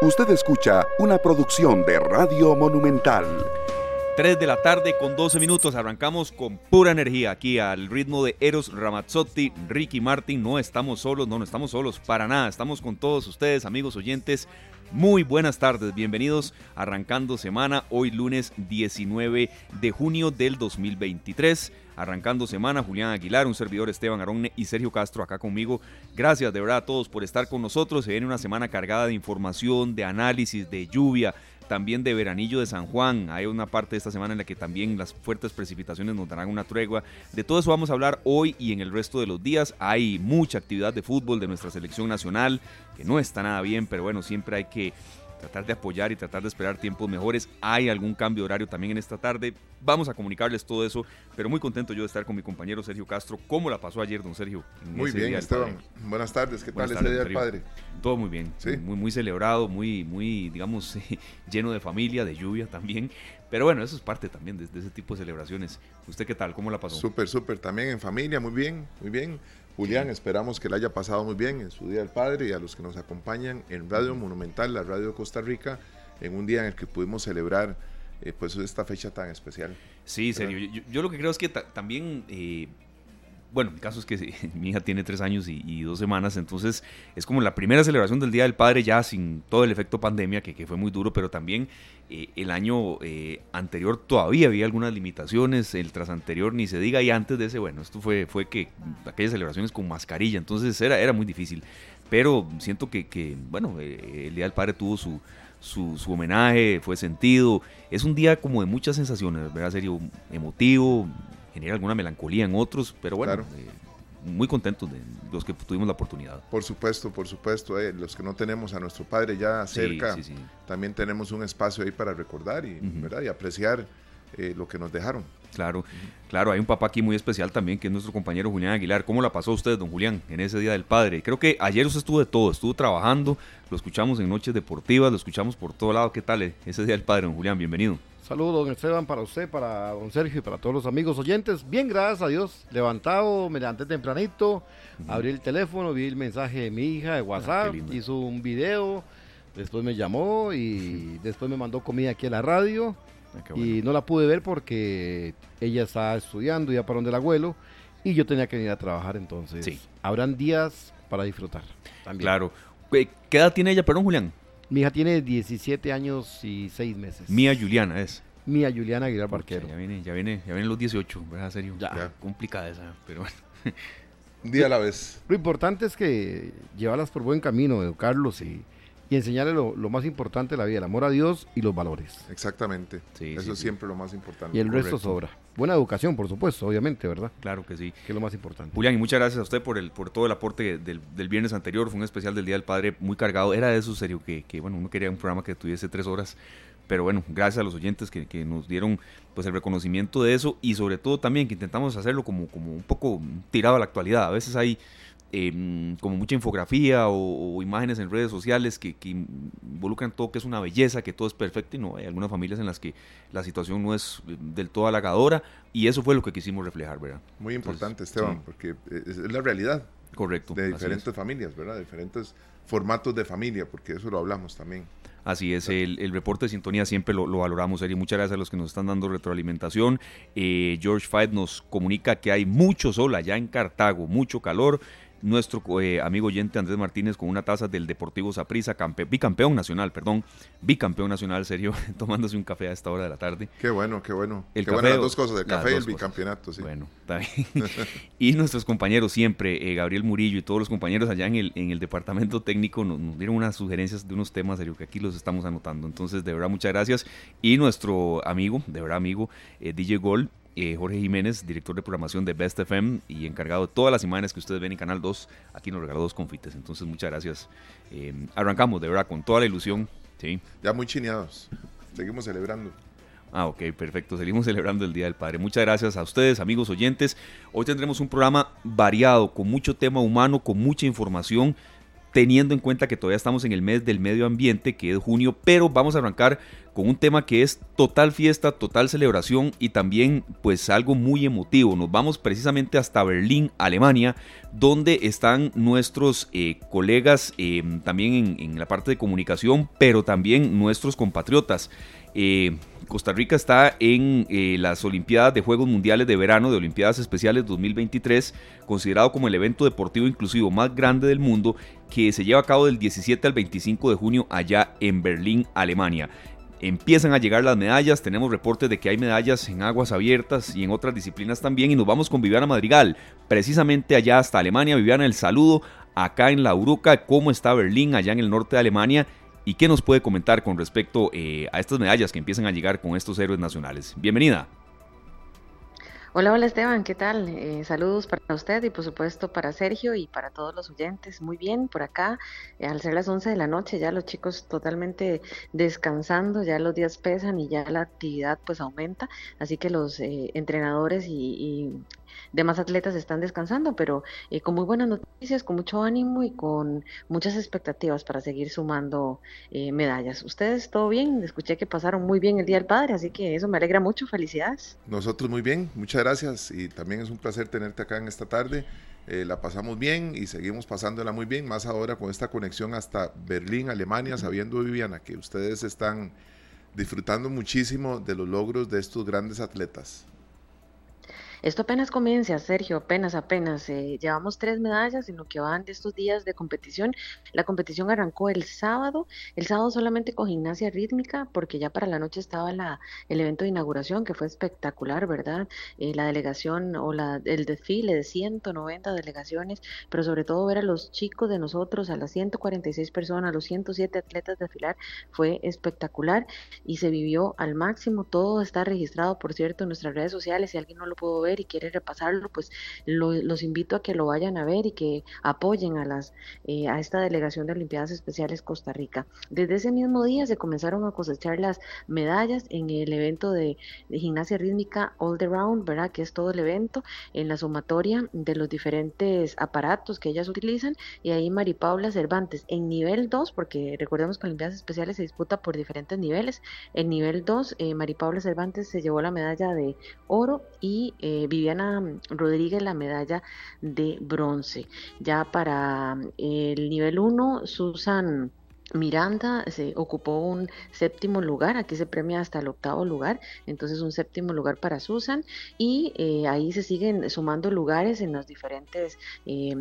Usted escucha una producción de Radio Monumental. 3 de la tarde con 12 minutos. Arrancamos con pura energía aquí al ritmo de Eros Ramazzotti, Ricky Martin. No estamos solos, no, no estamos solos para nada. Estamos con todos ustedes, amigos oyentes. Muy buenas tardes, bienvenidos arrancando semana hoy lunes 19 de junio del 2023. Arrancando semana, Julián Aguilar, un servidor Esteban Aronne y Sergio Castro acá conmigo. Gracias de verdad a todos por estar con nosotros. Se viene una semana cargada de información, de análisis, de lluvia, también de veranillo de San Juan. Hay una parte de esta semana en la que también las fuertes precipitaciones nos darán una tregua. De todo eso vamos a hablar hoy y en el resto de los días. Hay mucha actividad de fútbol de nuestra selección nacional, que no está nada bien, pero bueno, siempre hay que tratar de apoyar y tratar de esperar tiempos mejores. Hay algún cambio de horario también en esta tarde. Vamos a comunicarles todo eso, pero muy contento yo de estar con mi compañero Sergio Castro. ¿Cómo la pasó ayer, don Sergio? Muy bien, Esteban. Buenas tardes. ¿Qué tal ese día del padre? Todo muy bien. Muy, muy celebrado, muy, muy, digamos, lleno de familia, de lluvia también. Pero bueno, eso es parte también de, de, ese tipo de celebraciones. ¿Usted qué tal? ¿Cómo la pasó? Súper, súper. También en familia, muy bien, muy bien. Julián, esperamos que le haya pasado muy bien en su Día del Padre y a los que nos acompañan en Radio Monumental, la radio de Costa Rica, en un día en el que pudimos celebrar eh, pues esta fecha tan especial. Sí, serio. Yo, lo que creo es que también eh, bueno, mi caso es que mi hija tiene tres años y, dos semanas, entonces es como la primera celebración del Día del Padre ya sin todo el efecto pandemia, que, fue muy duro, pero también eh, el año eh, anterior todavía había algunas limitaciones, el tras anterior ni se diga, y antes de ese, bueno, esto fue, fue que aquellas celebraciones con mascarilla, entonces era, era muy difícil, pero siento que, bueno, eh, el Día del Padre tuvo su, su, su, homenaje, fue sentido. Es un día como de muchas sensaciones, ¿verdad? Serio, emotivo, genera alguna melancolía en otros, pero bueno, eh, muy contentos de los que tuvimos la oportunidad. Por supuesto, por supuesto, eh, los que no tenemos a nuestro padre ya cerca, también tenemos un espacio ahí para recordar y, ¿verdad? y apreciar eh, lo que nos dejaron. Claro, claro, hay un papá aquí muy especial también, que es nuestro compañero Julián Aguilar. ¿Cómo la pasó usted, don Julián, en ese Día del Padre? Creo que ayer usted estuvo de todo, estuvo trabajando, lo escuchamos en Noches Deportivas, lo escuchamos por todo lado. ¿Qué tal ese Día del Padre, don Julián? Bienvenido. Saludos, don Esteban, para usted, para don Sergio y para todos los amigos oyentes. Bien, gracias a Dios. Levantado, me levanté tempranito, abrí el teléfono, vi el mensaje de mi hija de ah, WhatsApp, hizo un video, después me llamó y después me mandó comida aquí a la radio. Ah, y no la pude ver porque ella está estudiando ya para donde el abuelo y yo tenía que ir a trabajar entonces. Sí. Habrán días para disfrutar. También. Claro. ¿Qué edad tiene ella, perdón, Julián? Mi hija tiene 17 años y 6 meses. Mía Juliana es. Mía Juliana Aguilar Barquero. Ya viene, ya viene, ya vienen los 18, ¿verdad? Serio. Ya. Complicada esa, pero bueno. Un día a la vez. Lo importante es que llevarlas por buen camino, educarlos y, y enseñarles lo, más importante de la vida, el amor a Dios y los valores. Exactamente. Eso es siempre lo más importante. Y el resto sobra. Buena educación, por supuesto, obviamente, ¿verdad? Claro que sí. Que es lo más importante. Julián, y muchas gracias a usted por el por todo el aporte del, del viernes anterior. Fue un especial del Día del Padre muy cargado. Era de eso, serio, que, que bueno, uno quería un programa que tuviese tres horas pero bueno, gracias a los oyentes que, que, nos dieron pues el reconocimiento de eso y sobre todo también que intentamos hacerlo como, como un poco tirado a la actualidad. A veces hay Em, como mucha infografía o, imágenes en redes sociales que, involucran todo que es una belleza, que todo es perfecto y no, hay algunas familias en las que la situación no es eh, del todo halagadora y eso fue lo que quisimos reflejar, ¿verdad? Muy importante, Esteban, porque es, la realidad. Correcto. De diferentes familias, ¿verdad? Diferentes formatos de familia, porque eso lo hablamos también. Así es, el, reporte de sintonía siempre lo, valoramos, y Muchas gracias a los que nos están dando retroalimentación. Eh, George Fight nos comunica que hay mucho sol allá en Cartago, mucho calor nuestro eh, amigo oyente Andrés Martínez con una taza del Deportivo Saprissa, bicampeón nacional, perdón, bicampeón nacional, serio, tomándose un café a esta hora de la tarde. Qué bueno, qué bueno. El qué café, las dos cosas, el café y el bicampeonato, sí. Bueno, está bien. y nuestros compañeros siempre, eh, Gabriel Murillo y todos los compañeros allá en el, en el departamento técnico nos, dieron unas sugerencias de unos temas, serio, que aquí los estamos anotando. Entonces, de verdad, muchas gracias. Y nuestro amigo, de verdad amigo, eh, DJ Gol, eh, Jorge Jiménez, director de programación de Best FM y encargado de todas las imágenes que ustedes ven en Canal 2. Aquí nos regaló dos confites, entonces muchas gracias. Eh, arrancamos, de verdad, con toda la ilusión. ¿sí? Ya muy chineados. Seguimos celebrando. Ah, ok, perfecto. Seguimos celebrando el Día del Padre. Muchas gracias a ustedes, amigos oyentes. Hoy tendremos un programa variado, con mucho tema humano, con mucha información teniendo en cuenta que todavía estamos en el mes del medio ambiente, que es junio, pero vamos a arrancar con un tema que es total fiesta, total celebración y también pues algo muy emotivo. Nos vamos precisamente hasta Berlín, Alemania, donde están nuestros eh, colegas eh, también en, la parte de comunicación, pero también nuestros compatriotas. Eh, Costa Rica está en las Olimpiadas de Juegos Mundiales de Verano de Olimpiadas Especiales 2023, considerado como el evento deportivo inclusivo más grande del mundo, que se lleva a cabo del 17 al 25 de junio allá en Berlín, Alemania. Empiezan a llegar las medallas, tenemos reportes de que hay medallas en aguas abiertas y en otras disciplinas también y nos vamos con Viviana Madrigal, precisamente allá hasta Alemania. Viviana, el saludo acá en la Uruca, cómo está Berlín allá en el norte de Alemania y qué nos puede comentar con respecto eh, a estas medallas que empiezan a llegar con estos héroes nacionales. Bienvenida. Hola, hola Esteban, ¿qué tal? Eh, saludos para usted y por supuesto para Sergio y para todos los oyentes. Muy bien, por acá, eh, al ser las 11 de la noche, ya los chicos totalmente descansando, ya los días pesan y ya la actividad pues aumenta, así que los entrenadores y, demás atletas están descansando, pero eh, con muy buenas noticias, con mucho ánimo y con muchas expectativas para seguir sumando eh, medallas. ¿Ustedes todo bien? Escuché que pasaron muy bien el Día del Padre, así que eso me alegra mucho. Felicidades. Nosotros muy bien, muchas gracias y también es un placer tenerte acá en esta tarde. Eh, la pasamos bien y seguimos pasándola muy bien, más ahora con esta conexión hasta Berlín, Alemania, sabiendo, Viviana, que ustedes están disfrutando muchísimo de los logros de estos grandes atletas. Esto apenas comienza, Sergio, apenas, apenas. Eh, llevamos tres medallas en lo que van de estos días de competición. La competición arrancó el sábado, el sábado solamente con gimnasia rítmica, porque ya para la noche estaba la, el evento de inauguración, que fue espectacular, ¿verdad? Eh, la delegación o la, el desfile de 190 delegaciones, pero sobre todo ver a los chicos de nosotros, a las 146 personas, a los 107 atletas desfilar, fue espectacular y se vivió al máximo. Todo está registrado, por cierto, en nuestras redes sociales. Si alguien no lo pudo ver, y quiere repasarlo, pues los invito a que lo vayan a ver y que apoyen a, las, eh, a esta delegación de Olimpiadas Especiales Costa Rica. Desde ese mismo día se comenzaron a cosechar las medallas en el evento de, gimnasia rítmica All the Round, ¿verdad? Que es todo el evento, en la sumatoria de los diferentes aparatos que ellas utilizan. Y ahí Mari Paula Cervantes en nivel 2, porque recordemos que Olimpiadas Especiales se disputa por diferentes niveles. En nivel 2, eh, Mari Paula Cervantes se llevó la medalla de oro y eh, Viviana Rodríguez la medalla de bronce. Ya para el nivel 1, Susan Miranda se ocupó un séptimo lugar, aquí se premia hasta el octavo lugar, entonces un séptimo lugar para Susan y eh, ahí se siguen sumando lugares en las diferentes eh,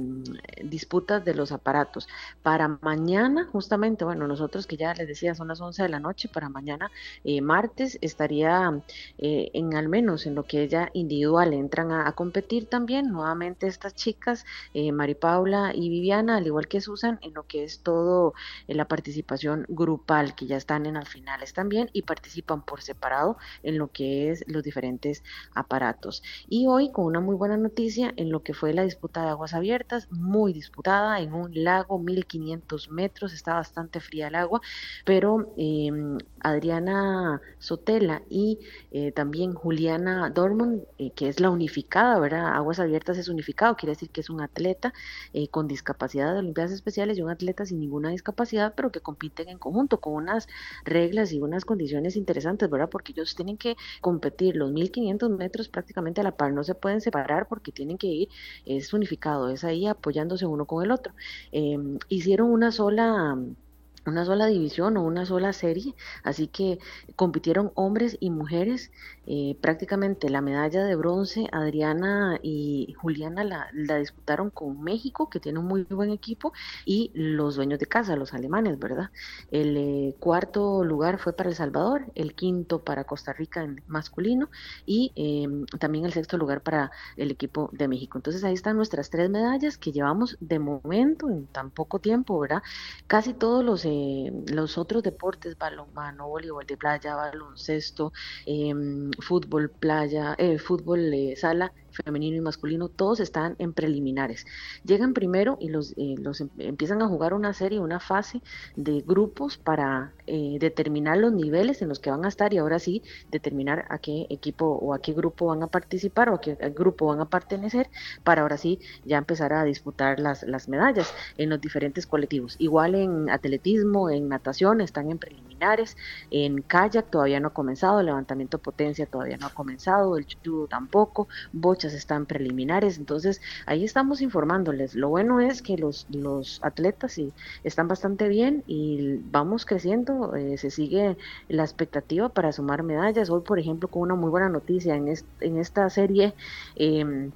disputas de los aparatos. Para mañana, justamente, bueno, nosotros que ya les decía son las 11 de la noche, para mañana eh, martes estaría en al menos en lo que ella individual entran a, competir también nuevamente estas chicas, Mari Paula y Viviana, al igual que Susan, en lo que es todo el aparato participación grupal, que ya están en las finales también y participan por separado en lo que es los diferentes aparatos. Y hoy con una muy buena noticia en lo que fue la disputa de aguas abiertas, muy disputada en un lago 1500 metros, está bastante fría el agua, pero em, Adriana Sotela y eh, también Juliana Dormond, eh, que es la unificada, ¿verdad? Aguas abiertas es unificado, quiere decir que es un atleta eh, con discapacidad de Olimpiadas Especiales y un atleta sin ninguna discapacidad, pero que compiten en conjunto con unas reglas y unas condiciones interesantes, ¿verdad? Porque ellos tienen que competir los 1500 metros prácticamente a la par, no se pueden separar porque tienen que ir, es unificado, es ahí apoyándose uno con el otro. Em, hicieron una sola una sola división o una sola serie, así que compitieron hombres y mujeres eh, prácticamente la medalla de bronce, Adriana y Juliana la, disputaron con México, que tiene un muy buen equipo, y los dueños de casa, los alemanes, ¿verdad? El eh, cuarto lugar fue para El Salvador, el quinto para Costa Rica en masculino y em, también el sexto lugar para el equipo de México. Entonces ahí están nuestras tres medallas que llevamos de momento en tan poco tiempo, ¿verdad? Casi todos los, eh, los otros deportes, balonmano, voleibol de playa, baloncesto, eh, fútbol playa, eh, fútbol sala femenino y masculino, todos están en preliminares. Llegan primero y los, eh, los em, empiezan a jugar una serie, una fase de grupos para eh, determinar los niveles en los que van a estar y ahora sí determinar a qué equipo o a qué grupo van a participar o a qué grupo van a pertenecer para ahora sí ya empezar a disputar las, las medallas en los diferentes colectivos. Igual en atletismo, en natación están en preliminares, en kayak todavía no ha comenzado, levantamiento potencia todavía no ha comenzado, el judo tampoco, están preliminares, entonces ahí estamos informándoles. Lo bueno es que los, los atletas sí, están bastante bien y vamos creciendo, eh, se sigue la expectativa para sumar medallas. Hoy, por ejemplo, con una muy buena noticia en, en esta serie. Eh,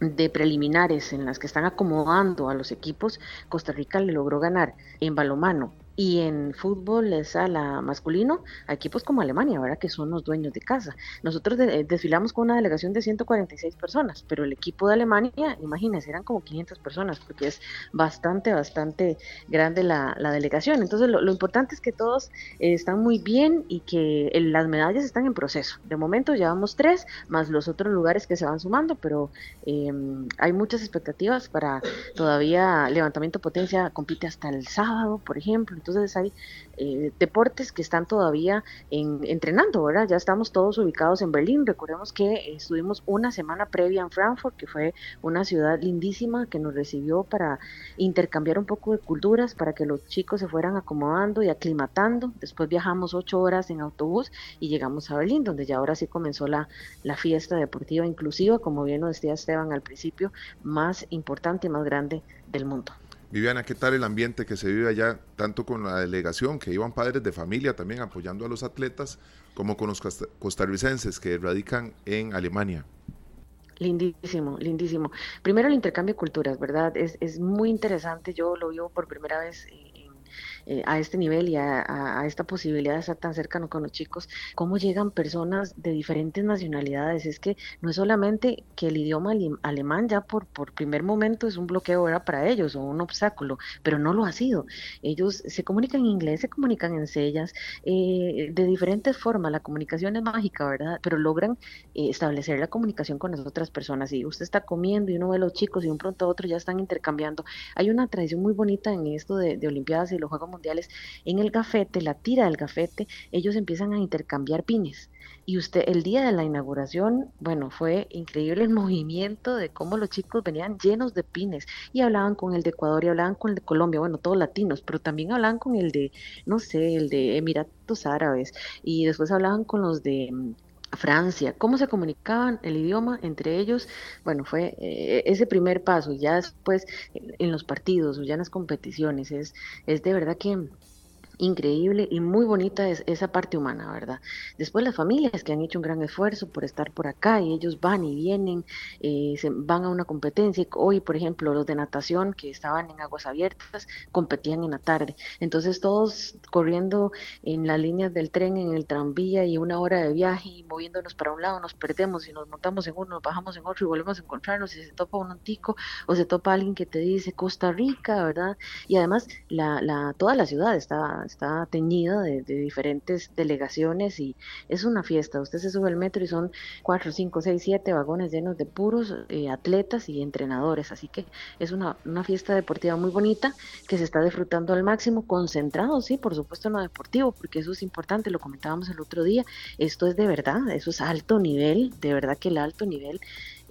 de preliminares en las que están acomodando a los equipos, Costa Rica le logró ganar en balomano y en fútbol de sala masculino, a equipos como Alemania, ¿verdad? Que son los dueños de casa. Nosotros eh, desfilamos con una delegación de 146 personas, pero el equipo de Alemania, imagínense, eran como 500 personas, porque es bastante, bastante grande la, delegación. Entonces, lo, importante es que todos eh, están muy bien y que las medallas están en proceso. De momento llevamos tres, más los otros lugares que se van sumando, pero em, hay muchas expectativas para todavía levantamiento potencia, compite hasta el sábado, por ejemplo entonces hay eh, deportes que están todavía en, entrenando, ¿verdad? Ya estamos todos ubicados en Berlín. Recordemos que estuvimos una semana previa en Frankfurt, que fue una ciudad lindísima que nos recibió para intercambiar un poco de culturas, para que los chicos se fueran acomodando y aclimatando. Después viajamos ocho horas en autobús y llegamos a Berlín, donde ya ahora sí comenzó la, la fiesta deportiva inclusiva, como bien lo decía Esteban al principio, más importante y más grande del mundo. Viviana, ¿qué tal el ambiente que se vive allá, tanto con la delegación, que iban padres de familia también apoyando a los atletas, como con los costarricenses que radican en Alemania? Lindísimo, lindísimo. Primero el intercambio de culturas, ¿verdad? Es, es muy interesante, yo lo vivo por primera vez eh, a este nivel y a, esta posibilidad de estar tan cercano con los chicos, cómo llegan personas de diferentes nacionalidades. Es que no es solamente que el idioma alemán ya por, primer momento es un bloqueo era para ellos o un obstáculo, pero no lo ha sido. Ellos se comunican en inglés, se comunican en sellas, eh, de diferentes formas. La comunicación es mágica, ¿verdad? Pero logran eh, establecer la comunicación con las otras personas. Y usted está comiendo y uno ve a los chicos y un pronto a otro ya están intercambiando. Hay una tradición muy bonita en esto de, de Olimpiadas y los Juegos mundiales, en el gafete, la tira del gafete, ellos empiezan a intercambiar pines. Y usted, el día de la inauguración, bueno, fue increíble el movimiento de cómo los chicos venían llenos de pines y hablaban con el de Ecuador y hablaban con el de Colombia, bueno, todos latinos, pero también hablaban con el de, no sé, el de Emiratos Árabes y después hablaban con los de mm, Francia, cómo se comunicaban el idioma entre ellos, bueno, fue eh, ese primer paso, ya después en los partidos o ya en las competiciones, es, es de verdad que increíble y muy bonita es esa parte humana, ¿verdad? Después las familias que han hecho un gran esfuerzo por estar por acá y ellos van y vienen, eh, se van a una competencia. Hoy, por ejemplo, los de natación que estaban en aguas abiertas competían en la tarde. Entonces todos corriendo en las líneas del tren, en el tranvía y una hora de viaje y moviéndonos para un lado, nos perdemos y nos montamos en uno, nos bajamos en otro y volvemos a encontrarnos y se topa un antico o se topa alguien que te dice Costa Rica, ¿verdad? Y además la, la, toda la ciudad está está teñido de, diferentes delegaciones y es una fiesta. Usted se sube al metro y son cuatro, cinco, seis, siete vagones llenos de puros eh, atletas y entrenadores. Así que es una, una fiesta deportiva muy bonita que se está disfrutando al máximo, concentrado, sí, por supuesto en lo deportivo, porque eso es importante, lo comentábamos el otro día. Esto es de verdad, eso es alto nivel, de verdad que el alto nivel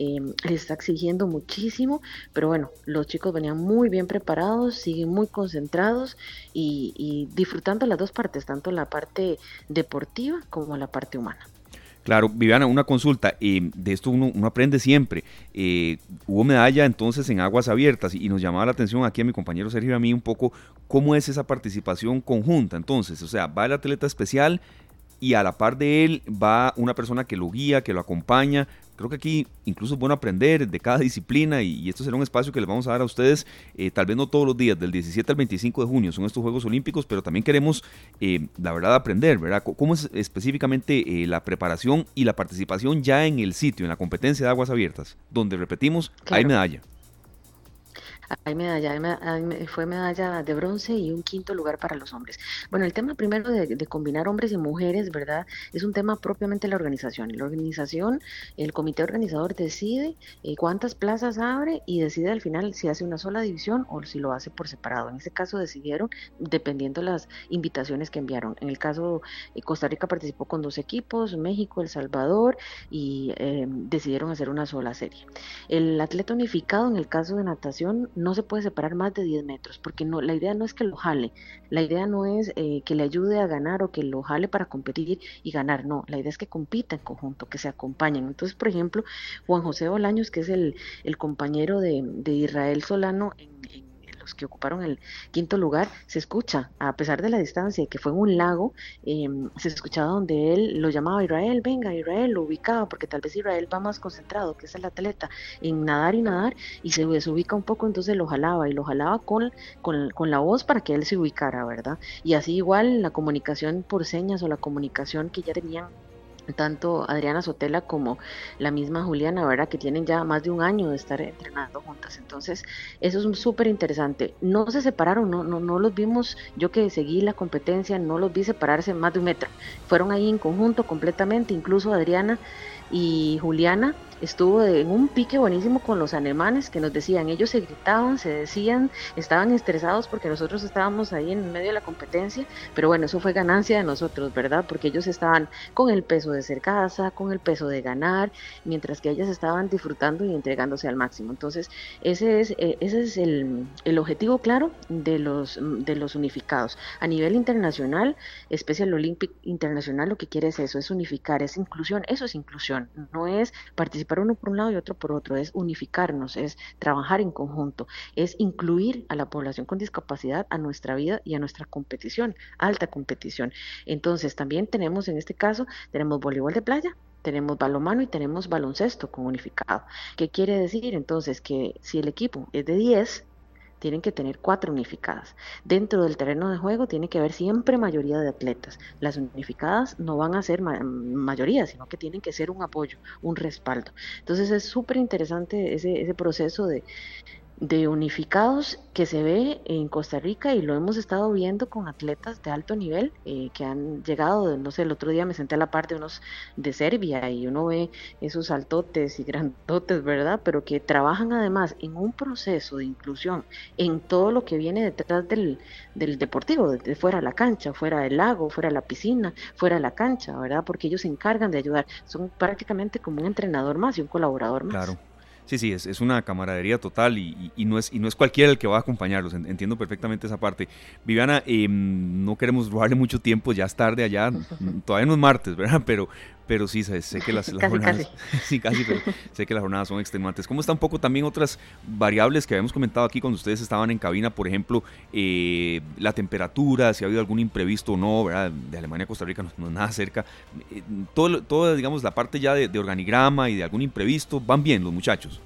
eh, le está exigiendo muchísimo, pero bueno, los chicos venían muy bien preparados, siguen muy concentrados y, disfrutando las dos partes, tanto la parte deportiva como la parte humana. Claro, Viviana, una consulta, eh, de esto uno, aprende siempre. Eh, hubo medalla entonces en aguas abiertas y, nos llamaba la atención aquí a mi compañero Sergio y a mí un poco cómo es esa participación conjunta. Entonces, o sea, va el atleta especial y a la par de él va una persona que lo guía, que lo acompaña, Creo que aquí incluso es bueno aprender de cada disciplina y, esto será un espacio que les vamos a dar a ustedes, eh, tal vez no todos los días, del 17 al 25 de junio son estos Juegos Olímpicos, pero también queremos, eh, la verdad, aprender, ¿verdad? ¿Cómo es específicamente eh, la preparación y la participación ya en el sitio, en la competencia de aguas abiertas, donde repetimos, hay medalla? Hay medalla, fue medalla de bronce y un quinto lugar para los hombres. Bueno, el tema primero de, combinar hombres y mujeres, ¿verdad? Es un tema propiamente de la organización. La organización, el comité organizador decide eh, cuántas plazas abre y decide al final si hace una sola división o si lo hace por separado. En este caso decidieron dependiendo las invitaciones que enviaron. En el caso, eh, Costa Rica participó con dos equipos, México, El Salvador, y eh, decidieron hacer una sola serie. El atleta unificado, en el caso de natación, no se puede separar más de 10 metros, porque no, la idea no es que lo jale, la idea no es eh, que le ayude a ganar o que lo jale para competir y ganar, no, la idea es que compita en conjunto, que se acompañen. Entonces, por ejemplo, Juan José Bolaños, que es el, compañero de, Israel Solano en los que ocuparon el quinto lugar, se escucha, a pesar de la distancia, que fue en un lago, em, se escuchaba donde él lo llamaba Israel, venga Israel, lo ubicaba, porque tal vez Israel va más concentrado, que es el atleta, en nadar y nadar, y se desubica un poco, entonces lo jalaba, y lo jalaba con, con, con la voz para que él se ubicara, ¿verdad? Y así igual la comunicación por señas o la comunicación que ya tenían tanto Adriana Sotela como la misma Juliana, ¿verdad? Que tienen ya más de un año de estar entrenando juntas. Entonces, eso es súper interesante. No se separaron, no, no, no los vimos, yo que seguí la competencia, no los vi separarse más de un metro. Fueron ahí en conjunto completamente, incluso Adriana y Juliana estuvo en un pique buenísimo con los alemanes que nos decían, ellos se gritaban, se decían, estaban estresados porque nosotros estábamos ahí en medio de la competencia, pero bueno, eso fue ganancia de nosotros, ¿verdad? Porque ellos estaban con el peso de ser casa, con el peso de ganar, mientras que ellas estaban disfrutando y entregándose al máximo. Entonces, ese es, eh, ese es el, el objetivo claro de los, de los unificados. A nivel internacional, Special Olympic Internacional lo que quiere es eso, es unificar, es inclusión, eso es inclusión, no es participar uno por un lado y otro por otro, es unificarnos, es trabajar en conjunto, es incluir a la población con discapacidad a nuestra vida y a nuestra competición, alta competición. Entonces, también tenemos en este caso, tenemos voleibol de playa, tenemos balonmano y tenemos baloncesto con unificado. ¿Qué quiere decir? Entonces que si el equipo es de 10, tienen que tener cuatro unificadas. Dentro del terreno de juego tiene que haber siempre mayoría de atletas. Las unificadas no van a ser mayoría, sino que tienen que ser un apoyo, un respaldo. Entonces es súper interesante ese, ese proceso de, de unificados que se ve en Costa Rica y lo hemos estado viendo con atletas de alto nivel eh, que han llegado, no sé, el otro día me senté a la par de unos de Serbia y uno ve esos altotes y grandotes, ¿verdad? Pero que trabajan además en un proceso de inclusión en todo lo que viene detrás del, del deportivo, de fuera de la cancha, fuera del lago, fuera de la piscina, fuera de la cancha, ¿verdad? Porque ellos se encargan de ayudar, son prácticamente como un entrenador más y un colaborador más. Claro. Sí, sí, es, una camaradería total y, y, no es, y no es cualquiera el que va a acompañarlos, entiendo perfectamente esa parte. Viviana, em, no queremos robarle mucho tiempo, ya es tarde allá, todavía no es martes, ¿verdad? Pero, pero sí, sé, que las, jornadas, sí, casi, pero sé que las jornadas son extenuantes. ¿Cómo están un poco también otras variables que habíamos comentado aquí cuando ustedes estaban en cabina? Por ejemplo, eh, la temperatura, si ha habido algún imprevisto o no, ¿verdad? De Alemania a Costa Rica no, es nada cerca. Eh, todo, todo, digamos, la parte ya de organigrama y de algún imprevisto, van bien los muchachos.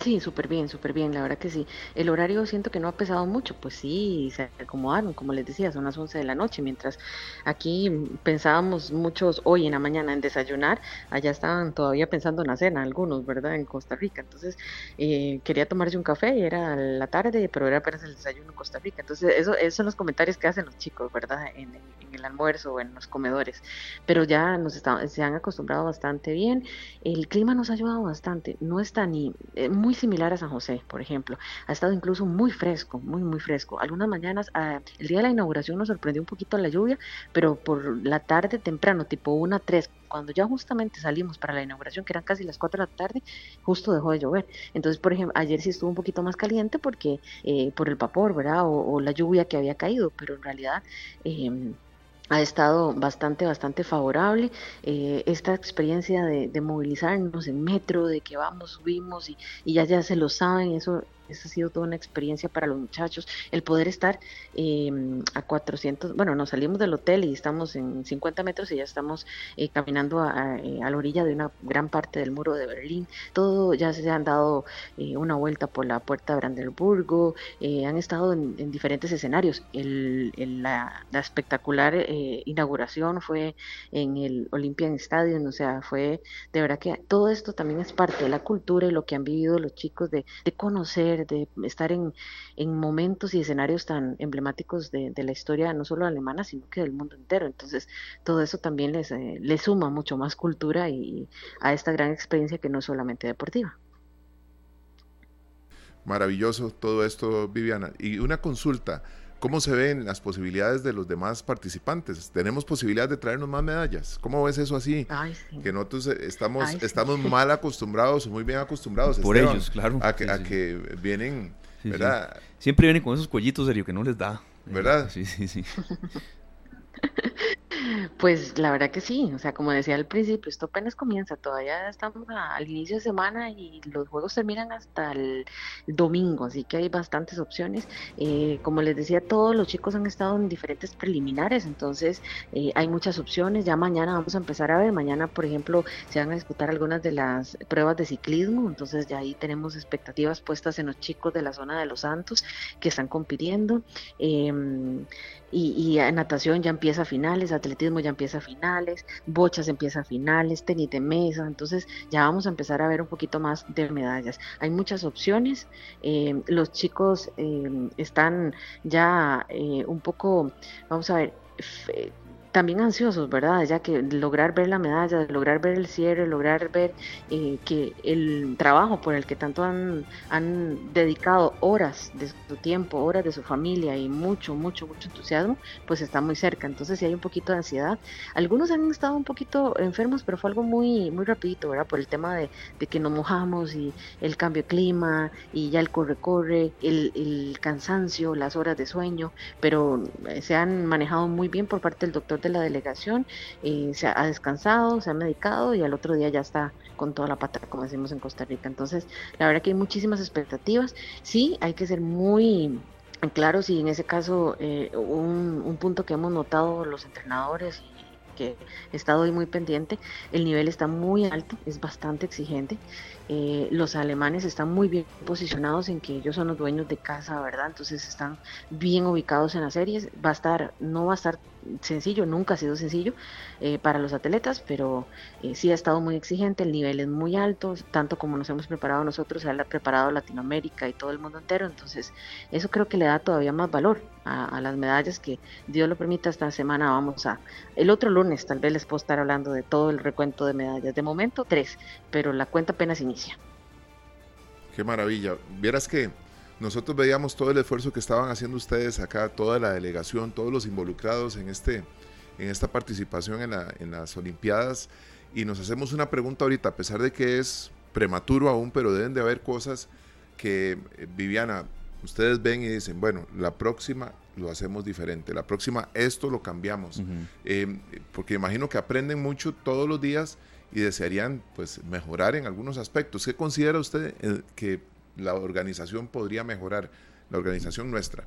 Sí, súper bien, súper bien, la verdad que sí. El horario siento que no ha pesado mucho, pues sí, se acomodaron, como les decía, son las 11 de la noche, mientras aquí pensábamos muchos hoy en la mañana en desayunar, allá estaban todavía pensando en la cena, algunos, ¿verdad? En Costa Rica. Entonces, eh, quería tomarse un café y era la tarde, pero era apenas el desayuno en Costa Rica. Entonces, eso, esos son los comentarios que hacen los chicos, ¿verdad? En, el almuerzo o en los comedores. Pero ya nos se han acostumbrado bastante bien. El clima nos ha ayudado bastante, no está ni... Eh, muy similar a San José, por ejemplo. Ha estado incluso muy fresco, muy, muy fresco. Algunas mañanas, ah, el día de la inauguración nos sorprendió un poquito la lluvia, pero por la tarde temprano, tipo 1 3, cuando ya justamente salimos para la inauguración, que eran casi las 4 de la tarde, justo dejó de llover. Entonces, por ejemplo, ayer sí estuvo un poquito más caliente porque eh, por el vapor, ¿verdad? O, la lluvia que había caído, pero en realidad... Eh, ha estado bastante, bastante favorable. Eh, esta experiencia de, de, movilizarnos en metro, de que vamos, subimos y, y, ya, ya se lo saben, eso esa ha sido toda una experiencia para los muchachos, el poder estar em, a 400, bueno, nos salimos del hotel y estamos en 50 metros y ya estamos eh, caminando eh, a, la orilla de una gran parte del muro de Berlín, todo ya se han dado eh, una vuelta por la puerta de Brandenburgo, han estado en, diferentes escenarios, el, la, espectacular inauguración fue en el Olympian Stadium, o sea, fue de verdad que todo esto también es parte de la cultura y lo que han vivido los chicos de, de conocer de estar en, momentos y escenarios tan emblemáticos de, la historia, no solo alemana, sino que del mundo entero. Entonces, todo eso también les, eh, les suma mucho más cultura y a esta gran experiencia que no es solamente deportiva. Maravilloso todo esto, Viviana. Y una consulta. ¿Cómo se ven las posibilidades de los demás participantes? ¿Tenemos posibilidades de traernos más medallas? ¿Cómo ves eso así? Que nosotros eh, estamos, estamos mal acostumbrados, muy bien acostumbrados. Por ellos, claro. A que, a que vienen, ¿verdad? Siempre vienen con esos cuellitos, serio, que no les da. ¿Verdad? Sí, sí, sí. Pues la verdad que sí, o sea, como decía al principio, esto apenas comienza, todavía estamos al inicio de semana y los juegos terminan hasta el domingo, así que hay bastantes opciones. Eh, como les decía, todos los chicos han estado en diferentes preliminares, entonces eh, hay muchas opciones. Ya mañana vamos a empezar a ver, mañana por ejemplo se van a disputar algunas de las pruebas de ciclismo, entonces ya ahí tenemos expectativas puestas en los chicos de la zona de Los Santos que están compitiendo. Em, y, y natación ya empieza a finales, atletismo ya empieza a finales, bochas empieza a finales, tenis de mesa, entonces ya vamos a empezar a ver un poquito más de medallas. Hay muchas opciones, eh, los chicos eh, están ya eh, un poco, vamos a ver, también ansiosos, ¿verdad? Ya que lograr ver la medalla, lograr ver el cierre, lograr ver eh, que el trabajo por el que tanto han, han dedicado horas de su tiempo, horas de su familia y mucho, mucho, mucho entusiasmo, pues está muy cerca. Entonces sí hay un poquito de ansiedad. Algunos han estado un poquito enfermos, pero fue algo muy, muy rapidito, ¿verdad? Por el tema de, que nos mojamos y el cambio de clima y ya el corre-corre, el, el cansancio, las horas de sueño, pero eh, se han manejado muy bien por parte del doctor de la delegación, eh, se ha descansado, se ha medicado y al otro día ya está con toda la pata, como decimos en Costa Rica. Entonces, la verdad que hay muchísimas expectativas. Sí, hay que ser muy claros y en ese caso eh, un, un punto que hemos notado los entrenadores y que he estado hoy muy pendiente, el nivel está muy alto, es bastante exigente. Eh, los alemanes están muy bien posicionados en que ellos son los dueños de casa, ¿verdad? Entonces están bien ubicados en las series. Va a estar, no va a estar sencillo, nunca ha sido sencillo eh, para los atletas, pero eh, sí ha estado muy exigente, el nivel es muy alto, tanto como nos hemos preparado nosotros, se ha preparado Latinoamérica y todo el mundo entero, entonces eso creo que le da todavía más valor a, a las medallas que Dios lo permita esta semana vamos a, el otro lunes tal vez les puedo estar hablando de todo el recuento de medallas, de momento tres, pero la cuenta apenas inicia. Qué maravilla. Vieras que nosotros veíamos todo el esfuerzo que estaban haciendo ustedes acá, toda la delegación, todos los involucrados en, este, en esta participación en, en las Olimpiadas. Y nos hacemos una pregunta ahorita, a pesar de que es prematuro aún, pero deben de haber cosas que, eh, Viviana, ustedes ven y dicen, bueno, la próxima lo hacemos diferente, la próxima esto lo cambiamos, eh, porque imagino que aprenden mucho todos los días y desearían pues mejorar en algunos aspectos. ¿Qué considera usted eh, que la organización podría mejorar, la organización nuestra?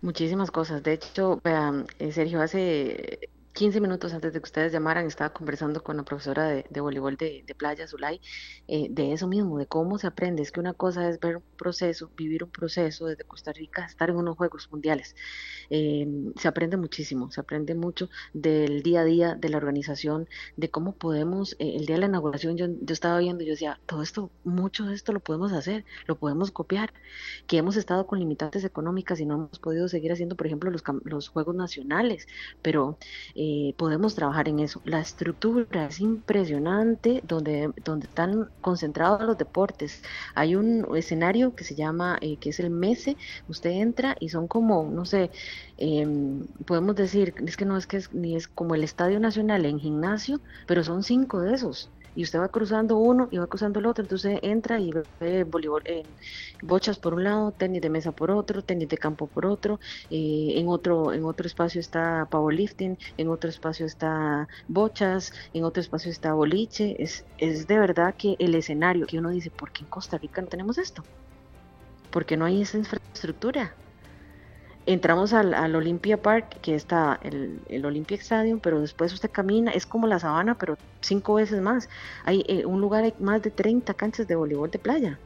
Muchísimas cosas. De hecho, eh, Sergio, hace 15 minutos antes de que ustedes llamaran, estaba conversando con la profesora de, voleibol de, Playa, Zulay, eh, de eso mismo, de cómo se aprende. Es que una cosa es ver un proceso, vivir un proceso desde Costa Rica, estar en unos Juegos Mundiales. Eh, se aprende muchísimo, se aprende mucho del día a día de la organización, de cómo podemos, eh, el día de la inauguración yo, yo estaba viendo, yo decía, todo esto, mucho de esto lo podemos hacer, lo podemos copiar, que hemos estado con limitantes económicas y no hemos podido seguir haciendo, por ejemplo, los, los Juegos Nacionales, pero... podemos trabajar en eso. La estructura es impresionante donde, donde están concentrados los deportes. Hay un escenario que se llama, eh, que es el MESE, usted entra y son como, no sé, em, podemos decir, es que no es que es, ni es como el Estadio Nacional en gimnasio, pero son cinco de esos y usted va cruzando uno y va cruzando el otro, entonces entra y ve voleibol, bochas por un lado, tenis de mesa por otro, tenis de campo por otro, eh, en otro en otro espacio está powerlifting, en otro espacio está bochas, en otro espacio está boliche, es, es de verdad que el escenario que uno dice, ¿por qué en Costa Rica no tenemos esto? Porque no hay esa infraestructura entramos al, al, Olympia Park, que está el, el, Olympia Stadium, pero después usted camina, es como la sabana, pero cinco veces más. Hay eh, un lugar, hay más de 30 canchas de voleibol de playa.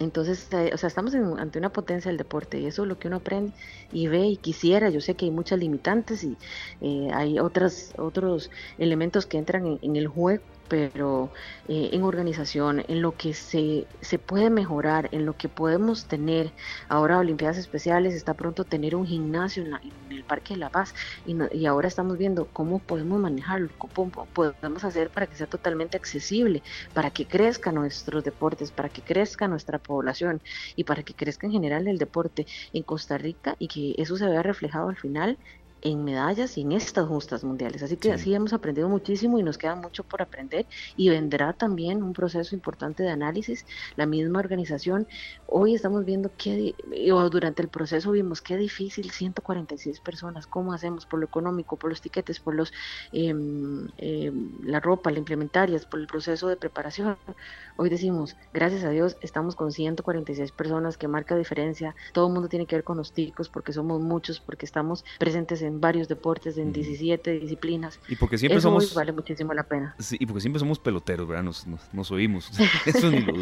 Entonces, eh, o sea, estamos ante una potencia del deporte y eso es lo que uno aprende y ve y quisiera. Yo sé que hay muchas limitantes y eh, hay otras, otros elementos que entran en, el juego pero eh, en organización, en lo que se, se puede mejorar, en lo que podemos tener. Ahora Olimpiadas Especiales está pronto tener un gimnasio en, el Parque de la Paz y, y, ahora estamos viendo cómo podemos manejarlo, cómo podemos hacer para que sea totalmente accesible, para que crezcan nuestros deportes, para que crezca nuestra población y para que crezca en general el deporte en Costa Rica y que eso se vea reflejado al final en medallas y en estas justas mundiales. Así que así hemos aprendido muchísimo y nos queda mucho por aprender y vendrá también un proceso importante de análisis. La misma organización, hoy estamos viendo que, o durante el proceso vimos qué difícil, 146 personas, cómo hacemos por lo económico, por los tiquetes, por los em, em, la ropa, la implementarias, por el proceso de preparación. Hoy decimos, gracias a Dios, estamos con 146 personas que marca diferencia. Todo el mundo tiene que ver con los ticos porque somos muchos, porque estamos presentes en varios deportes, en 17 disciplinas. Y porque siempre somos... vale muchísimo la pena. Sí, y porque siempre somos peloteros, ¿verdad? Nos, nos, oímos. Eso ni lo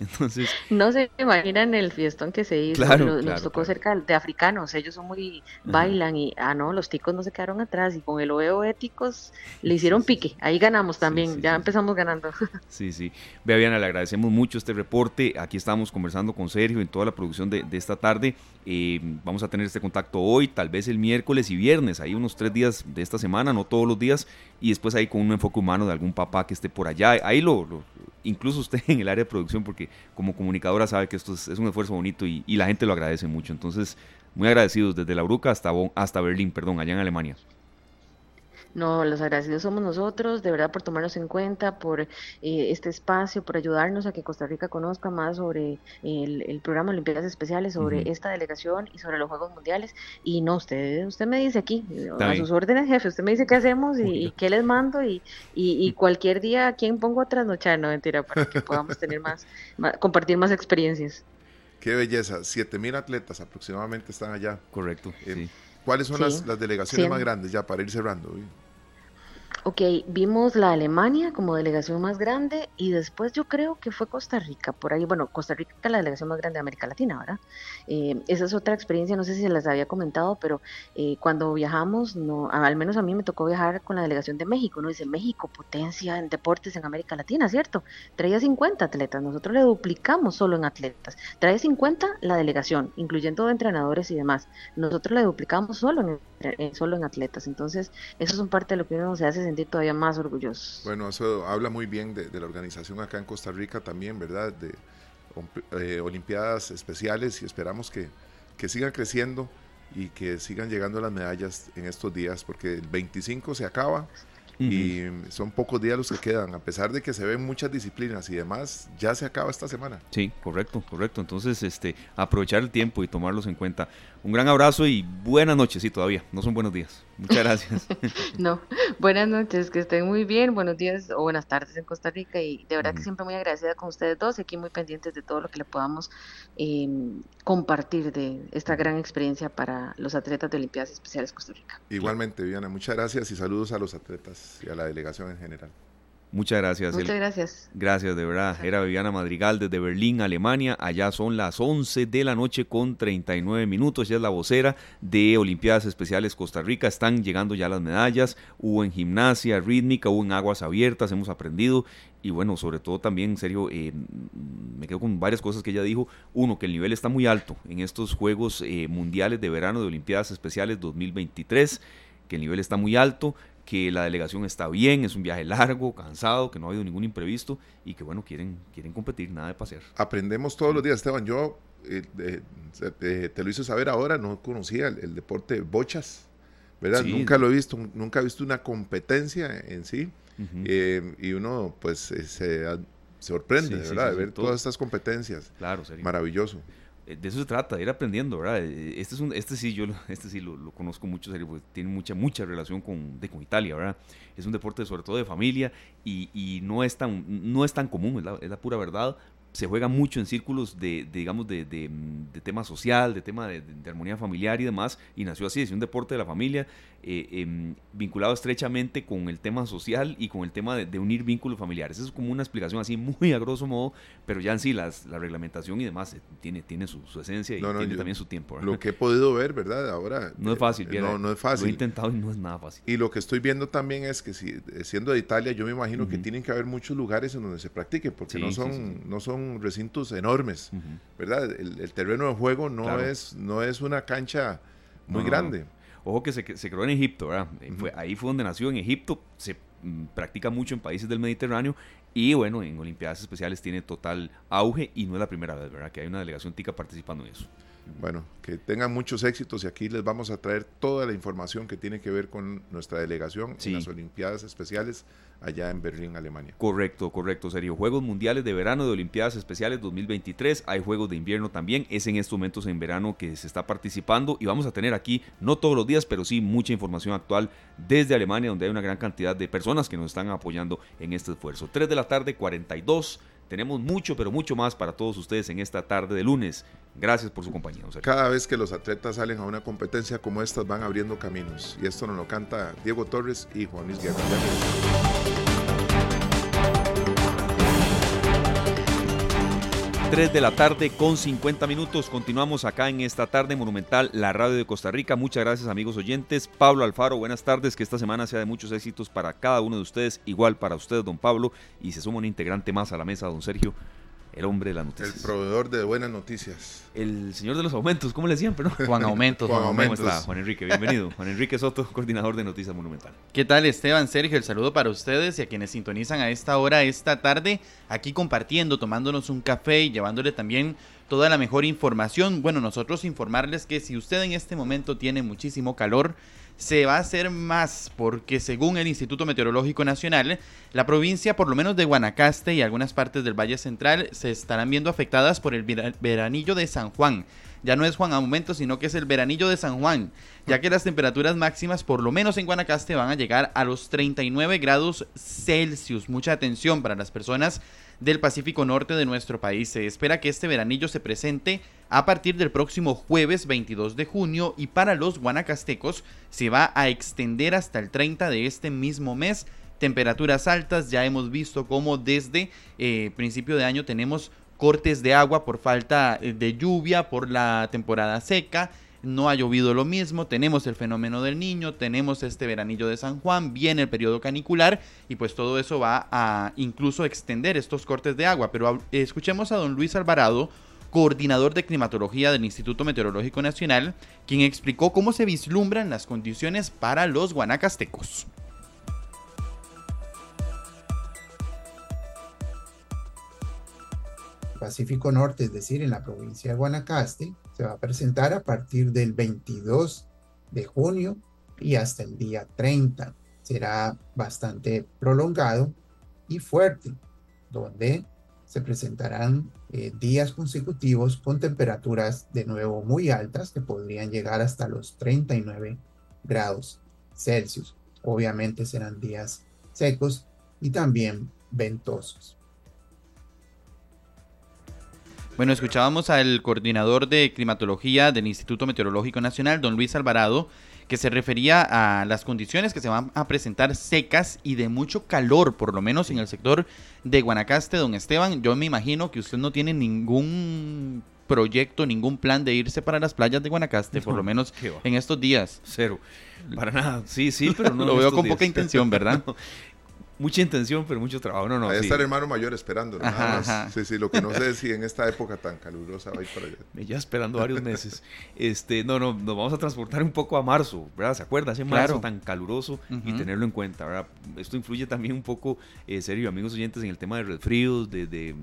Entonces... No se imaginan el fiestón que se hizo. Claro, nos, tocó cerca de africanos. Ellos son muy... bailan y... Ah, no, los ticos no se quedaron atrás. Y con el OEO éticos le hicieron pique. Ahí ganamos también. ya empezamos ganando. Sí, sí. Vea, bien, le agradecemos mucho este reporte. Aquí estamos conversando con Sergio en toda la producción de, de esta tarde. Eh, vamos a tener este contacto hoy, tal vez el miércoles y viernes, ahí unos tres días de esta semana, no todos los días, y después ahí con un enfoque humano de algún papá que esté por allá. Ahí lo, incluso usted en el área de producción, porque como comunicadora sabe que esto es, un esfuerzo bonito y, y, la gente lo agradece mucho. Entonces, muy agradecidos desde La Bruca hasta, hasta Berlín, perdón, allá en Alemania. No, los agradecidos somos nosotros, de verdad, por tomarnos en cuenta, por eh, este espacio, por ayudarnos a que Costa Rica conozca más sobre el, programa Olimpiadas Especiales, sobre esta delegación y sobre los Juegos Mundiales. Y no, usted usted me dice aquí, a sus órdenes, jefe, usted me dice qué hacemos y, qué les mando y, y, cualquier día a quién pongo a trasnochar, no mentira, para que podamos tener más, compartir más experiencias. Qué belleza, siete mil atletas aproximadamente están allá. Correcto. Eh, ¿Cuáles son las, delegaciones más grandes ya para ir cerrando? Ok, vimos la Alemania como delegación más grande y después yo creo que fue Costa Rica, por ahí, bueno, Costa Rica es la delegación más grande de América Latina, ¿verdad? Eh, esa es otra experiencia, no sé si se las había comentado, pero eh, cuando viajamos, no, al menos a mí me tocó viajar con la delegación de México, ¿no? Dice México, potencia en deportes en América Latina, ¿cierto? Traía 50 atletas, nosotros le duplicamos solo en atletas, trae 50 la delegación, incluyendo entrenadores y demás, nosotros le duplicamos solo en, solo en atletas, entonces eso es parte de lo que uno se hace todavía más orgullosos. Bueno, eso habla muy bien de, la organización acá en Costa Rica también, ¿verdad? De eh, Olimpiadas especiales y esperamos que, que sigan creciendo y que sigan llegando las medallas en estos días, porque el 25 se acaba y son pocos días los que quedan, a pesar de que se ven muchas disciplinas y demás, ya se acaba esta semana. Sí, correcto, correcto. Entonces, este, aprovechar el tiempo y tomarlos en cuenta. Un gran abrazo y buenas noches, sí, todavía, no son buenos días. Muchas gracias. no, buenas noches, que estén muy bien, buenos días o buenas tardes en Costa Rica y de verdad que siempre muy agradecida con ustedes dos y aquí muy pendientes de todo lo que le podamos em, compartir de esta gran experiencia para los atletas de Olimpiadas Especiales Costa Rica. Igualmente, Viviana, muchas gracias y saludos a los atletas y a la delegación en general. Muchas gracias. Muchas gracias. Gracias, de verdad. Era Viviana Madrigal desde Berlín, Alemania. Allá son las 11 de la noche con 39 minutos. Ella es la vocera de Olimpiadas Especiales Costa Rica. Están llegando ya las medallas. Hubo en gimnasia rítmica, hubo en aguas abiertas. Hemos aprendido. Y bueno, sobre todo también, en serio, eh, me quedo con varias cosas que ella dijo. Uno, que el nivel está muy alto en estos Juegos eh, Mundiales de Verano de Olimpiadas Especiales 2023. Que el nivel está muy alto que la delegación está bien, es un viaje largo, cansado, que no ha habido ningún imprevisto y que bueno, quieren, quieren competir, nada de pasear. Aprendemos todos los días, Esteban. Yo eh, te lo hice saber ahora, no conocía el, deporte bochas, ¿verdad? Nunca lo he visto, nunca he visto una competencia en sí. Eh, y uno pues eh, se sorprende, ¿verdad? de ver todas estas competencias. Claro, sería. Maravilloso. Eh, de eso se trata, de ir aprendiendo, ¿verdad? Eh, este, es un, este sí, yo este sí lo, conozco mucho, porque tiene mucha, mucha relación con, de, con Italia, ¿verdad? Es un deporte sobre todo de familia y, y no, es tan, no es tan común, es la, es la, pura verdad, se juega mucho en círculos de, digamos, de, de, tema social, de tema de, armonía familiar y demás, y nació así, es un deporte de la familia, eh, em, vinculado estrechamente con el tema social y con el tema de, unir vínculos familiares. Eso es como una explicación así muy a grosso modo, pero ya en sí las, la reglamentación y demás eh, tiene, tiene su, esencia y tiene también su tiempo. Lo que he podido ver, ¿verdad? Ahora... No es fácil. no, no es fácil. Lo he intentado y no es nada fácil. Y lo que estoy viendo también es que si, siendo de Italia, yo me imagino que tienen que haber muchos lugares en donde se practique, porque no, son, no son recintos enormes, ¿verdad? El, terreno de juego no, es, no es una cancha muy grande. Ojo que se, se, creó en Egipto, ¿verdad? fue, ahí fue donde nació, en Egipto. Se mm, practica mucho en países del Mediterráneo y bueno, en Olimpiadas Especiales tiene total auge y no es la primera vez, ¿verdad? Que hay una delegación tica participando en eso. Bueno, que tengan muchos éxitos y aquí les vamos a traer toda la información que tiene que ver con nuestra delegación en las Olimpiadas Especiales allá en Berlín, Alemania. Correcto, correcto, serio. Juegos Mundiales de Verano de Olimpiadas Especiales 2023. Hay Juegos de Invierno también. Es en estos momentos en verano que se está participando y vamos a tener aquí, no todos los días, pero sí mucha información actual desde Alemania, donde hay una gran cantidad de personas que nos están apoyando en este esfuerzo. 3 de la tarde, 42. Tenemos mucho, pero mucho más para todos ustedes en esta tarde de lunes. Gracias por su compañía. Cada vez que los atletas salen a una competencia como estas van abriendo caminos. Y esto nos lo canta Diego Torres y Juan Luis Guerra. 3 de la tarde con 50 minutos. Continuamos acá en esta tarde monumental, la radio de Costa Rica. Muchas gracias amigos oyentes. Pablo Alfaro, buenas tardes. Que esta semana sea de muchos éxitos para cada uno de ustedes. Igual para usted, don Pablo. Y se suma un integrante más a la mesa, don Sergio el hombre de las noticias. El proveedor de buenas noticias. El señor de los aumentos, ¿cómo le decían? Juan Aumentos. Juan Aumentos. ¿Cómo está, Juan Enrique? Bienvenido. Juan Enrique Soto, coordinador de Noticias Monumental. ¿Qué tal, Esteban, Sergio? El saludo para ustedes y a quienes sintonizan a esta hora, esta tarde, aquí compartiendo, tomándonos un café y llevándole también toda la mejor información. Bueno, nosotros informarles que si usted en este momento tiene muchísimo calor, se va a hacer más porque según el Instituto Meteorológico Nacional, la provincia por lo menos de Guanacaste y algunas partes del Valle Central se estarán viendo afectadas por el veranillo de San Juan. Ya no es Juan Aumento, sino que es el veranillo de San Juan, ya que las temperaturas máximas, por lo menos en Guanacaste, van a llegar a los 39 grados Celsius. Mucha atención para las personas del Pacífico Norte de nuestro país. Se espera que este veranillo se presente a partir del próximo jueves 22 de junio y para los guanacastecos se va a extender hasta el 30 de este mismo mes. Temperaturas altas, ya hemos visto cómo desde eh, principio de año tenemos cortes de agua por falta eh, de lluvia, por la temporada seca no ha llovido lo mismo, tenemos el fenómeno del niño, tenemos este veranillo de San Juan, viene el periodo canicular y pues todo eso va a incluso extender estos cortes de agua. Pero escuchemos a don Luis Alvarado, coordinador de climatología del Instituto Meteorológico Nacional, quien explicó cómo se vislumbran las condiciones para los guanacastecos. Pacífico Norte, es decir, en la provincia de Guanacaste, se va a presentar a partir del 22 de junio y hasta el día 30. Será bastante prolongado y fuerte, donde se presentarán eh, días consecutivos con temperaturas de nuevo muy altas que podrían llegar hasta los 39 grados Celsius. Obviamente serán días secos y también ventosos. Bueno, escuchábamos al coordinador de climatología del Instituto Meteorológico Nacional, don Luis Alvarado, que se refería a las condiciones que se van a presentar secas y de mucho calor, por lo menos en el sector de Guanacaste, don Esteban. Yo me imagino que usted no tiene ningún proyecto, ningún plan de irse para las playas de Guanacaste, por lo menos en estos días. Cero. Para nada. Sí, sí, pero no. lo veo con poca intención, ¿verdad? mucha intención, pero mucho trabajo. No, no. Ahí está el hermano mayor esperando. Sí, sí, lo que no sé es si en esta época tan calurosa va a ir para allá. Ya esperando varios meses. este, no, no, nos vamos a transportar un poco a marzo, ¿verdad? ¿Se acuerda? Ese marzo tan caluroso y tenerlo en cuenta, ¿verdad? Esto influye también un poco, eh, serio, amigos oyentes, en el tema de resfríos, de, de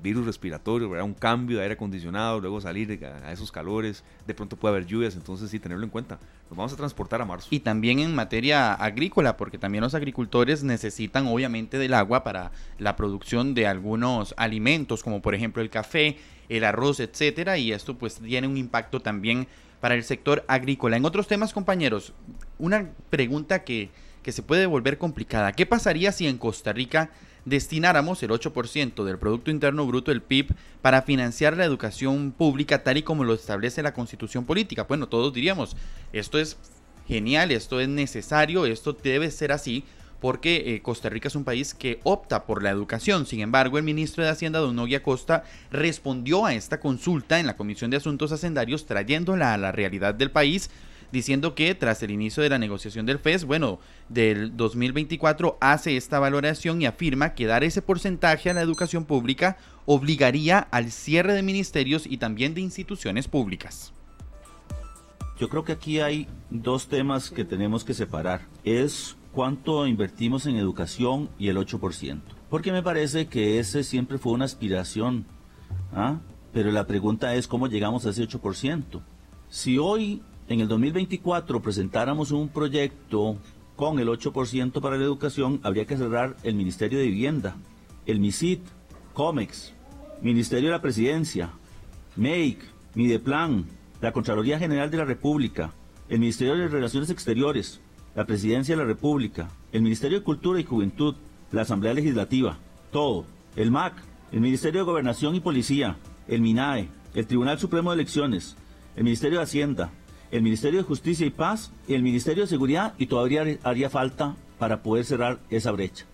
virus respiratorio, un cambio de aire acondicionado, luego salir a, esos calores, de pronto puede haber lluvias, entonces sí, tenerlo en cuenta. Nos vamos a transportar a marzo. Y también en materia agrícola, porque también los agricultores necesitan obviamente del agua para la producción de algunos alimentos, como por ejemplo el café, el arroz, etcétera, y esto pues tiene un impacto también para el sector agrícola. En otros temas, compañeros, una pregunta que que se puede volver complicada. ¿Qué pasaría si en Costa Rica destináramos el 8% del Producto Interno Bruto del PIB para financiar la educación pública tal y como lo establece la constitución política? Bueno, todos diríamos, esto es genial, esto es necesario, esto debe ser así, porque eh, Costa Rica es un país que opta por la educación. Sin embargo, el ministro de Hacienda, don Nogui Costa, respondió a esta consulta en la Comisión de Asuntos Hacendarios, trayéndola a la realidad del país, diciendo que tras el inicio de la negociación del FES, bueno, del 2024, hace esta valoración y afirma que dar ese porcentaje a la educación pública obligaría al cierre de ministerios y también de instituciones públicas. Yo creo que aquí hay dos temas que tenemos que separar. Es cuánto invertimos en educación y el 8%. Porque me parece que ese siempre fue una aspiración. ¿ah? Pero la pregunta es cómo llegamos a ese 8%. Si hoy, en el 2024, presentáramos un proyecto con el 8% para la educación, habría que cerrar el Ministerio de Vivienda, el MISIT, COMEX, Ministerio de la Presidencia, MEIC, Mideplan, la Contraloría General de la República, el Ministerio de Relaciones Exteriores, la Presidencia de la República, el Ministerio de Cultura y Juventud, la Asamblea Legislativa, todo, el MAC, el Ministerio de Gobernación y Policía, el MINAE, el Tribunal Supremo de Elecciones, el Ministerio de Hacienda, el Ministerio de Justicia y Paz, el Ministerio de Seguridad y todavía haría falta para poder cerrar esa brecha.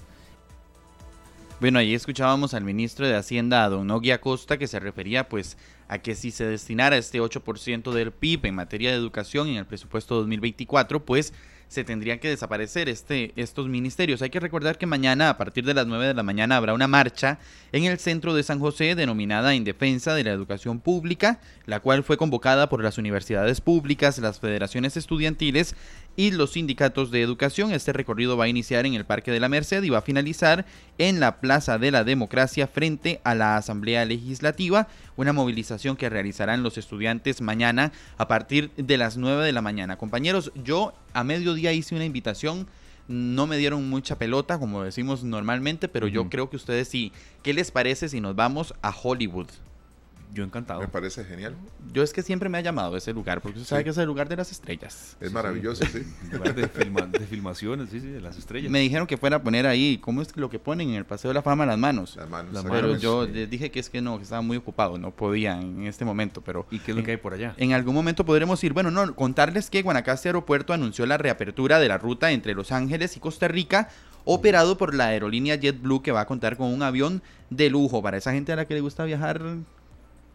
Bueno, ahí escuchábamos al ministro de Hacienda, don Nogui Acosta, que se refería pues a que si se destinara este 8% del PIB en materia de educación en el presupuesto 2024, pues se tendrían que desaparecer este, estos ministerios. Hay que recordar que mañana, a partir de las 9 de la mañana, habrá una marcha en el centro de San José denominada En Defensa de la Educación Pública, la cual fue convocada por las universidades públicas, las federaciones estudiantiles y los sindicatos de educación. Este recorrido va a iniciar en el Parque de la Merced y va a finalizar en la Plaza de la Democracia frente a la Asamblea Legislativa, una movilización que realizarán los estudiantes mañana a partir de las 9 de la mañana. Compañeros, yo a mediodía hice una invitación no me dieron mucha pelota, como decimos normalmente, pero yo creo que ustedes sí. ¿Qué les parece si nos vamos a Hollywood? Yo encantado. Me parece genial. Yo es que siempre me ha llamado ese lugar, porque usted sabe que es el lugar de las estrellas. Es maravilloso, sí. de, filmaciones, sí, sí, de las estrellas. Me dijeron que fuera a poner ahí, ¿cómo es lo que ponen en el Paseo de la Fama? Las manos. Las manos. pero yo les dije que es que no, que estaba muy ocupado, no podía en este momento, pero... ¿Y qué es lo que hay por allá? En algún momento podremos ir. Bueno, no, contarles que Guanacaste Aeropuerto anunció la reapertura de la ruta entre Los Ángeles y Costa Rica operado por la aerolínea JetBlue que va a contar con un avión de lujo para esa gente a la que le gusta viajar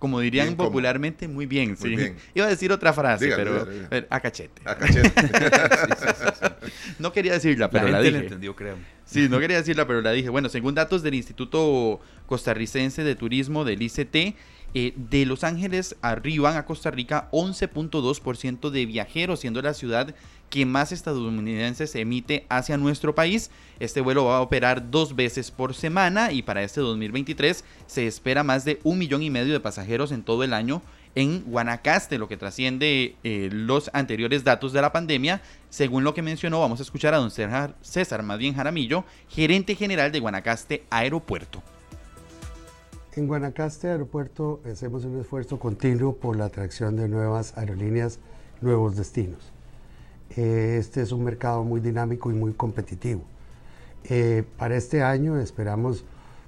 como dirían popularmente, muy bien. ¿sí? Iba a decir otra frase, pero a cachete. A cachete. no quería decirla, pero la, dije. entendió, creo. Sí, no quería decirla, pero la dije. Bueno, según datos del Instituto Costarricense de Turismo del ICT, eh, de Los Ángeles arriban a Costa Rica 11.2% de viajeros, siendo la ciudad que más estadounidenses emite hacia nuestro país. Este vuelo va a operar dos veces por semana y para este 2023 se espera más de un millón y medio de pasajeros en todo el año en Guanacaste, lo que trasciende eh, los anteriores datos de la pandemia. Según lo que mencionó, vamos a escuchar a don César, César Jaramillo, gerente general de Guanacaste Aeropuerto. En Guanacaste Aeropuerto hacemos un esfuerzo continuo por la atracción de nuevas aerolíneas, nuevos destinos. Eh, este es un mercado muy dinámico y muy competitivo. Eh, para este año esperamos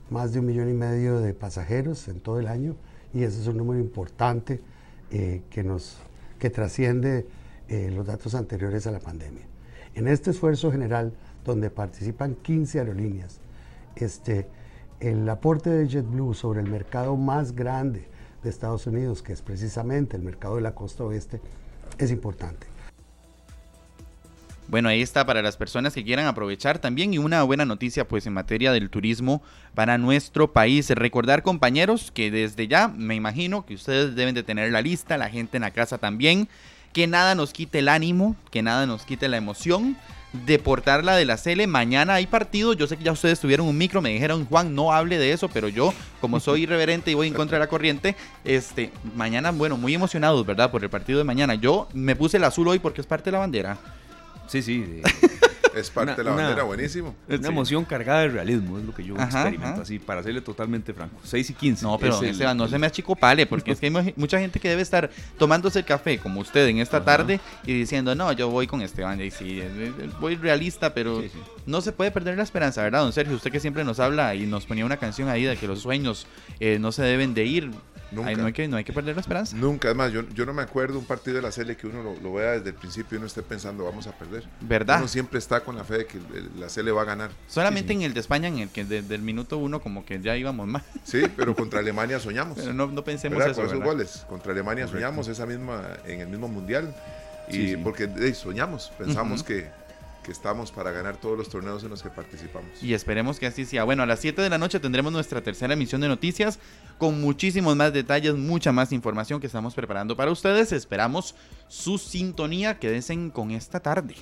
más de un millón y medio de pasajeros en todo el año y ese es un número importante eh, que, nos, que trasciende los datos anteriores a la pandemia. En este esfuerzo general, donde participan 15 aerolíneas, este, el aporte de JetBlue sobre el mercado más grande de Estados Unidos, que es precisamente el mercado de la costa oeste, es importante. Bueno, ahí está para las personas que quieran aprovechar también y una buena noticia pues en materia del turismo para nuestro país. Recordar compañeros que desde ya me imagino que ustedes deben de tener la lista, la gente en la casa también, que nada nos quite el ánimo, que nada nos quite la emoción deportar la de la Cele. Mañana hay partido. Yo sé que ya ustedes tuvieron un micro, me dijeron, Juan, no hable de eso, pero yo, como soy irreverente y voy en contra de la corriente, este, mañana, bueno, muy emocionados, ¿verdad? Por el partido de mañana. Yo me puse el azul hoy porque es parte de la bandera. Sí, sí. Es parte de la bandera, buenísimo. Es una emoción cargada de realismo, es lo que yo experimento, así, para serle totalmente franco. 6 y 15. No, pero Esteban, no se me achicopale, porque es que hay mucha gente que debe estar tomándose el café, como usted, en esta tarde, y diciendo, no, yo voy con Esteban, y sí, voy realista, pero no se puede perder la esperanza, ¿verdad, don Sergio? Usted que siempre nos habla y nos ponía una canción ahí de que los sueños eh, no se deben de ir. No, hay que, no hay que perder la esperanza. Nunca, además, yo, yo no me acuerdo un partido de la Sele que uno lo, vea desde el principio y uno esté pensando, vamos a perder. ¿Verdad? Uno siempre está con la fe de que la Sele va a ganar. Solamente en el de España, en el que desde el minuto uno como que ya íbamos mal. Sí, pero contra Alemania soñamos. Pero no, no pensemos eso, esos goles. Contra Alemania soñamos esa misma, en el mismo mundial. Y porque soñamos, pensamos que que estamos para ganar todos los torneos en los que participamos. Y esperemos que así sea. Bueno, a las 7 de la noche tendremos nuestra tercera emisión de noticias con muchísimos más detalles, mucha más información que estamos preparando para ustedes. Esperamos su sintonía. Quédense con esta tarde.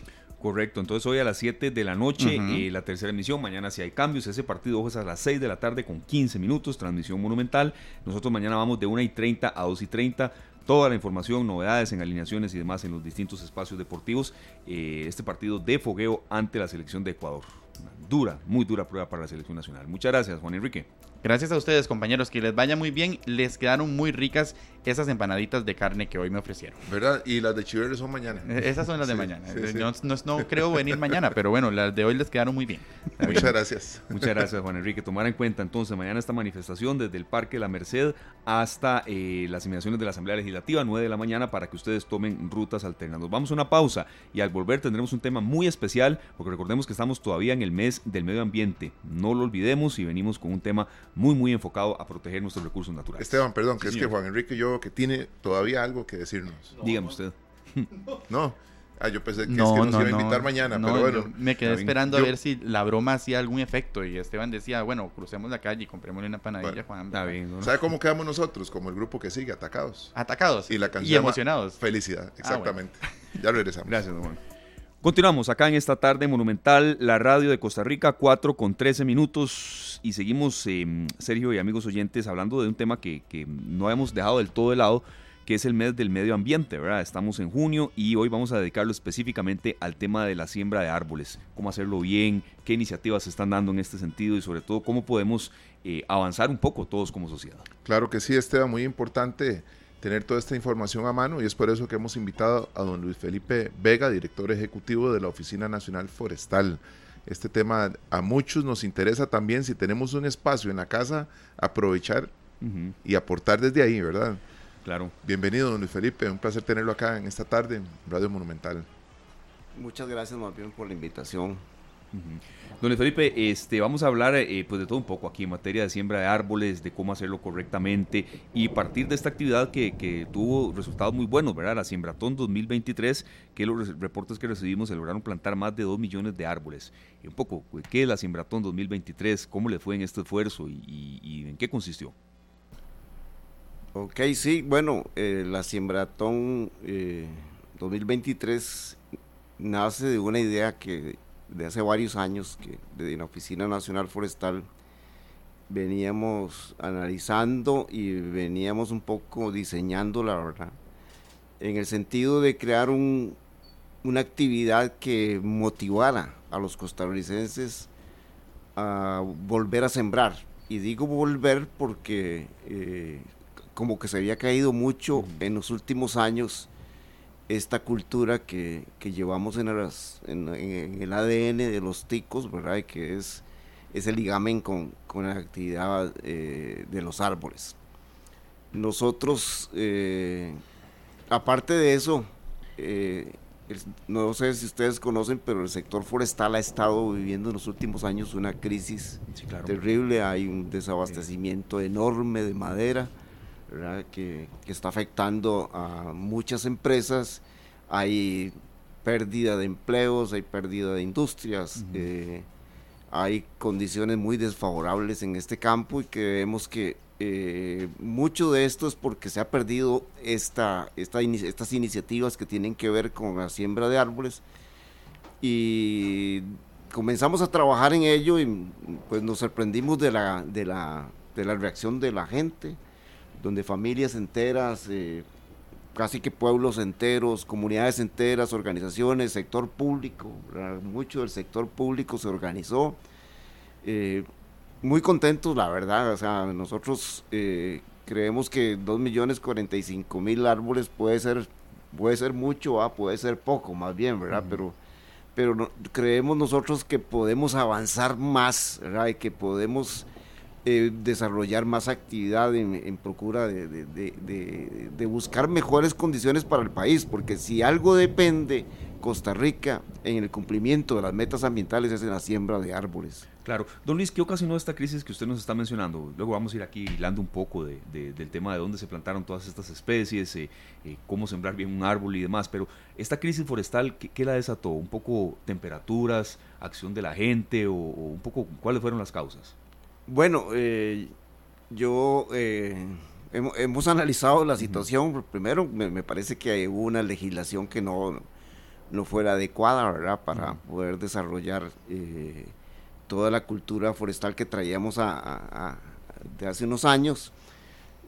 Correcto, entonces hoy a las 7 de la noche eh, la tercera emisión, mañana si hay cambios, ese partido ojo es a las 6 de la tarde con 15 minutos, transmisión monumental, nosotros mañana vamos de 1 y 30 a 2 y 30 toda la información, novedades en alineaciones y demás en los distintos espacios deportivos. Eh, este partido de fogueo ante la selección de Ecuador. dura, muy dura prueba para la selección nacional. Muchas gracias, Juan Enrique. Gracias a ustedes, compañeros. Que les vaya muy bien. Les quedaron muy ricas esas empanaditas de carne que hoy me ofrecieron. ¿Verdad? Y las de Chiverre son mañana. Eh, esas son las de mañana. No, creo venir mañana, pero bueno, las de hoy les quedaron muy bien. Muchas gracias. Muchas gracias, Juan Enrique. Tomar en cuenta entonces mañana esta manifestación desde el Parque La Merced hasta eh, las inmediaciones de la Asamblea Legislativa, 9 de la mañana, para que ustedes tomen rutas alternadas. Vamos a una pausa y al volver tendremos un tema muy especial, porque recordemos que estamos todavía en el mes del medio ambiente. No lo olvidemos y venimos con un tema muy, muy enfocado a proteger nuestros recursos naturales. Esteban, perdón, que es que Juan Enrique yo que tiene todavía algo que decirnos. Dígame usted. No. Ah, yo pensé que, no, es que nos iba a invitar mañana, pero bueno. Me quedé esperando a ver si la broma hacía algún efecto y Esteban decía, bueno, crucemos la calle y comprémosle una panadilla, Juan. ¿Sabe cómo quedamos nosotros? Como el grupo que sigue, atacados. Atacados. Y la canción. Y emocionados. Felicidad, ah, exactamente. Ya regresamos. Gracias, Juan. Continuamos acá en esta tarde monumental, la radio de Costa Rica, 4 con 13 minutos. Y seguimos, em, Sergio y amigos oyentes, hablando de un tema que, que no hemos dejado del todo de lado, que es el mes del medio ambiente, ¿verdad? Estamos en junio y hoy vamos a dedicarlo específicamente al tema de la siembra de árboles, cómo hacerlo bien, qué iniciativas se están dando en este sentido y sobre todo cómo podemos eh, avanzar un poco todos como sociedad. Claro que sí, Esteban, muy importante tener toda esta información a mano y es por eso que hemos invitado a don Luis Felipe Vega, director ejecutivo de la Oficina Nacional Forestal. Este tema a muchos nos interesa también si tenemos un espacio en la casa, aprovechar y aportar desde ahí, ¿verdad? Claro. Bienvenido, don Luis Felipe, un placer tenerlo acá en esta tarde en Radio Monumental. Muchas gracias, más bien, por la invitación. Don Felipe, este, vamos a hablar eh, pues de todo un poco aquí en materia de siembra de árboles, de cómo hacerlo correctamente y partir de esta actividad que, tuvo resultados muy buenos, ¿verdad? La Siembratón 2023, que los reportes que recibimos se lograron plantar más de 2 millones de árboles. Y un poco, ¿qué es la Siembratón 2023? ¿Cómo le fue en este esfuerzo y, en qué consistió? Ok, sí, bueno, eh, la Siembratón 2023 eh, nace de una idea que de hace varios años que desde la Oficina Nacional Forestal veníamos analizando y veníamos un poco diseñando, la verdad, en el sentido de crear un, una actividad que motivara a los costarricenses a volver a sembrar. Y digo volver porque eh, como que se había caído mucho en los últimos años esta cultura que, llevamos en, en, el ADN de los ticos, ¿verdad? que es ese ligamen con, la actividad eh, de los árboles. Nosotros, eh, aparte de eso, eh, no sé si ustedes conocen, pero el sector forestal ha estado viviendo en los últimos años una crisis terrible. Hay un desabastecimiento enorme de madera que, está afectando a muchas empresas. Hay pérdida de empleos, hay pérdida de industrias, eh, hay condiciones muy desfavorables en este campo y que vemos que eh, mucho de esto es porque se ha perdido esta, esta, estas iniciativas que tienen que ver con la siembra de árboles. Y comenzamos a trabajar en ello y pues nos sorprendimos de la, de la, de la reacción de la gente donde familias enteras eh, casi que pueblos enteros, comunidades enteras, organizaciones, sector público, mucho del sector público se organizó. Eh, muy contentos, la verdad, o sea, nosotros eh, creemos que 2.045.000 árboles puede ser, puede ser mucho, ¿ah? puede ser poco, más bien, ¿verdad? Pero, pero creemos nosotros que podemos avanzar más, ¿verdad? Y que podemos eh, desarrollar más actividad en, procura de, buscar mejores condiciones para el país, porque si algo depende Costa Rica en el cumplimiento de las metas ambientales es en la siembra de árboles. Claro. Don Luis, ¿qué ocasionó esta crisis que usted nos está mencionando? Luego vamos a ir aquí hilando un poco del tema de dónde se plantaron todas estas especies, eh, eh, cómo sembrar bien un árbol y demás, pero esta crisis forestal, ¿qué, la desató? ¿Un poco temperaturas, acción de la gente o un poco cuáles fueron las causas? Bueno, eh, yo eh, hemos, analizado la situación. Primero, me, parece que hubo una legislación que no, no fuera adecuada, ¿verdad? Para poder desarrollar eh, toda la cultura forestal que traíamos a, de hace unos años.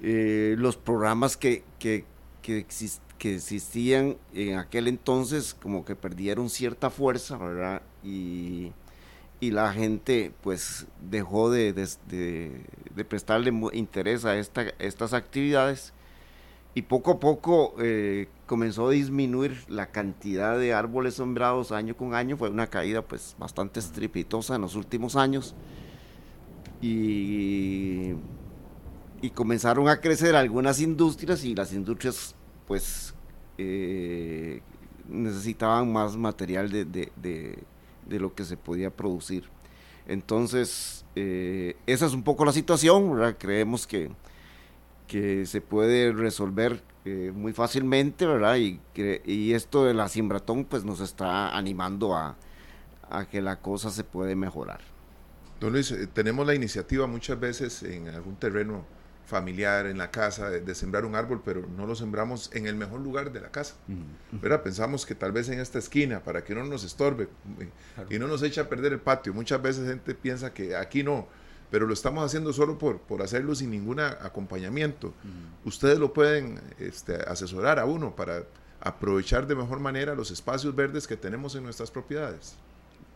los programas que, que, que, que existían en aquel entonces como que perdieron cierta fuerza, ¿verdad? Y y la gente pues dejó de, prestarle interés a esta, estas actividades y poco a poco eh, comenzó a disminuir la cantidad de árboles sembrados año con año, fue una caída pues bastante estrepitosa en los últimos años. Y, y comenzaron a crecer algunas industrias y las industrias pues eh, necesitaban más material de de lo que se podía producir. Entonces, eh, esa es un poco la situación, Creemos que, que se puede resolver eh, muy fácilmente, ¿verdad? Y, y esto de la siembratón pues nos está animando a, a que la cosa se puede mejorar. Don Luis, eh, tenemos la iniciativa muchas veces en algún terreno familiar en la casa, de, sembrar un árbol, pero no lo sembramos en el mejor lugar de la casa. Pensamos que tal vez en esta esquina, para que no nos estorbe eh, y no nos eche a perder el patio. Muchas veces gente piensa que aquí no, pero lo estamos haciendo solo por, por hacerlo sin ningún acompañamiento. Ustedes lo pueden este, asesorar a uno para aprovechar de mejor manera los espacios verdes que tenemos en nuestras propiedades.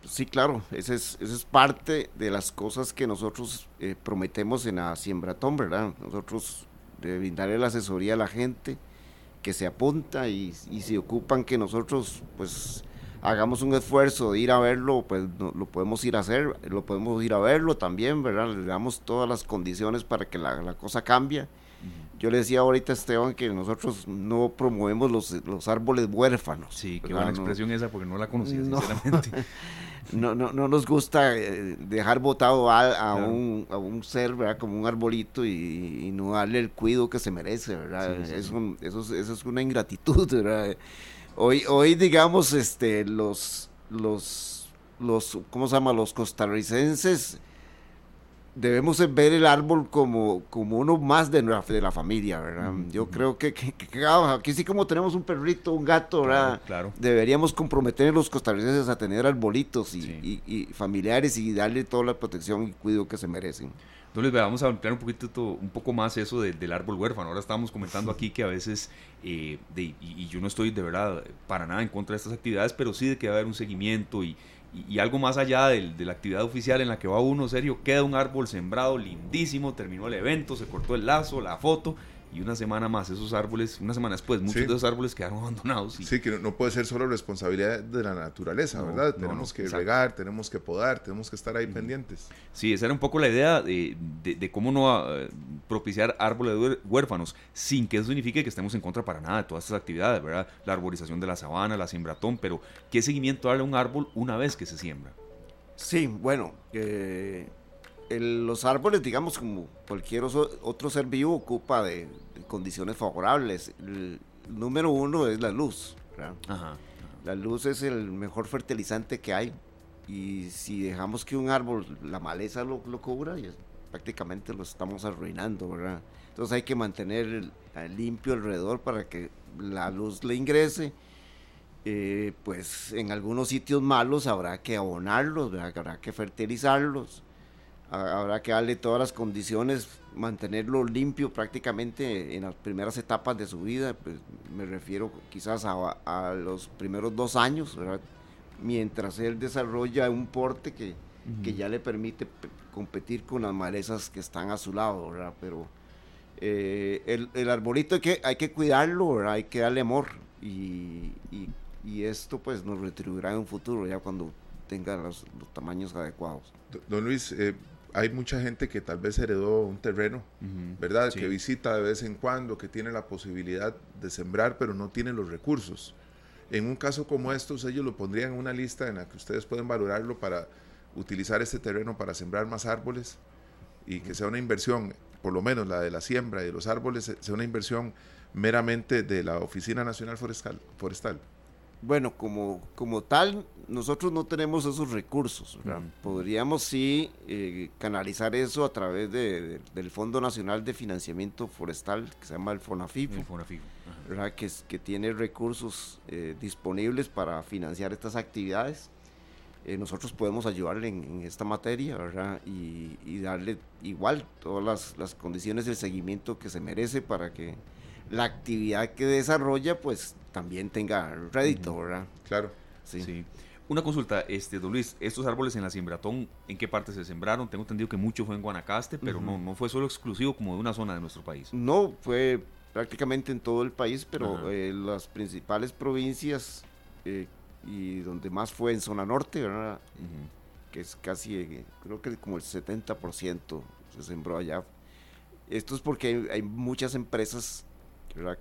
Sí, claro, esa es, es parte de las cosas que nosotros eh, prometemos en la Siembratón, ¿verdad? Nosotros de brindarle la asesoría a la gente que se apunta y, y se ocupan que nosotros pues hagamos un esfuerzo de ir a verlo, pues lo podemos ir a hacer, lo podemos ir a verlo también, ¿verdad? Le damos todas las condiciones para que la, la cosa cambie yo le decía ahorita a Esteban que nosotros no promovemos los, los árboles huérfanos. Sí, qué buena expresión esa porque no la conocía, sinceramente. no, no, no nos gusta eh, dejar botado a, un, a un ser, ¿verdad? Como un arbolito y, no darle el cuidado que se merece, ¿verdad? eso, eso, es una ingratitud, ¿verdad? Hoy, hoy digamos, este, los, los, los, ¿cómo se llama? Los costarricenses debemos ver el árbol como, como uno más de, de la familia, ¿verdad? Yo creo que, aquí sí como tenemos un perrito, un gato, ¿verdad? Claro, Deberíamos comprometer a los costarricenses a tener arbolitos y, familiares y darle toda la protección y cuidado que se merecen. Entonces, vamos a ampliar un poquito, un poco más eso del árbol huérfano. Ahora estábamos comentando aquí que a veces, eh, y, yo no estoy de verdad para nada en contra de estas actividades, pero sí de que va a haber un seguimiento y, y, algo más allá de la actividad oficial en la que va uno, serio, queda un árbol sembrado lindísimo, terminó el evento, se cortó el lazo, la foto, y una semana más esos árboles, una semana después, muchos de esos árboles quedaron abandonados. Sí, que no, puede ser solo responsabilidad de la naturaleza, ¿verdad? tenemos que regar, tenemos que podar, tenemos que estar ahí pendientes. Sí, esa era un poco la idea de, de, cómo no eh, propiciar árboles huérfanos, sin que eso signifique que estemos en contra para nada de todas estas actividades, ¿verdad? La arborización de la sabana, la siembratón, pero ¿qué seguimiento darle a un árbol una vez que se siembra? Sí, bueno, eh, los árboles, digamos, como cualquier otro ser vivo, ocupa de, condiciones favorables. El, número uno es la luz. La luz es el mejor fertilizante que hay. Y si dejamos que un árbol, la maleza lo, lo cubra, prácticamente lo estamos arruinando, ¿verdad? Entonces hay que mantener limpio alrededor para que la luz le ingrese. Eh, pues en algunos sitios malos habrá que abonarlos, habrá que fertilizarlos habrá que darle todas las condiciones mantenerlo limpio prácticamente en las primeras etapas de su vida, pues me refiero quizás a, los primeros dos años, mientras él desarrolla un porte que, que ya le permite competir con las malezas que están a su lado, ¿verdad? Pero eh, el, el, arbolito hay que, hay que cuidarlo, hay que darle amor y, y, esto pues nos retribuirá en un futuro ya cuando tenga los, tamaños adecuados. Don Luis, eh, hay mucha gente que tal vez heredó un terreno, ¿verdad? Que visita de vez en cuando, que tiene la posibilidad de sembrar, pero no tiene los recursos. En un caso como estos, ellos lo pondrían en una lista en la que ustedes pueden valorarlo para utilizar este terreno para sembrar más árboles y que sea una inversión, por lo menos la de la siembra y de los árboles, sea una inversión meramente de la Oficina Nacional Forestal. Forestal. Bueno, como, como tal, nosotros no tenemos esos recursos. Podríamos sí eh, canalizar eso a través de, del Fondo Nacional de Financiamiento Forestal, que se llama el FONAFIFO, el Que, que, tiene recursos eh, disponibles para financiar estas actividades. Eh, nosotros podemos ayudarle en, esta materia ¿verdad? Y, darle igual todas las, las condiciones del seguimiento que se merece para que la actividad que desarrolla pues también tenga rédito, ¿verdad? Claro. Sí. Una consulta, este, don Luis, estos árboles en la Siembratón, ¿en qué parte se sembraron? Tengo entendido que mucho fue en Guanacaste, pero no, no fue solo exclusivo como de una zona de nuestro país. No, fue prácticamente en todo el país, pero eh, las principales provincias eh, y donde más fue en zona norte, ¿verdad? Que es casi, eh, creo que como el 70% se sembró allá. Esto es porque hay muchas empresas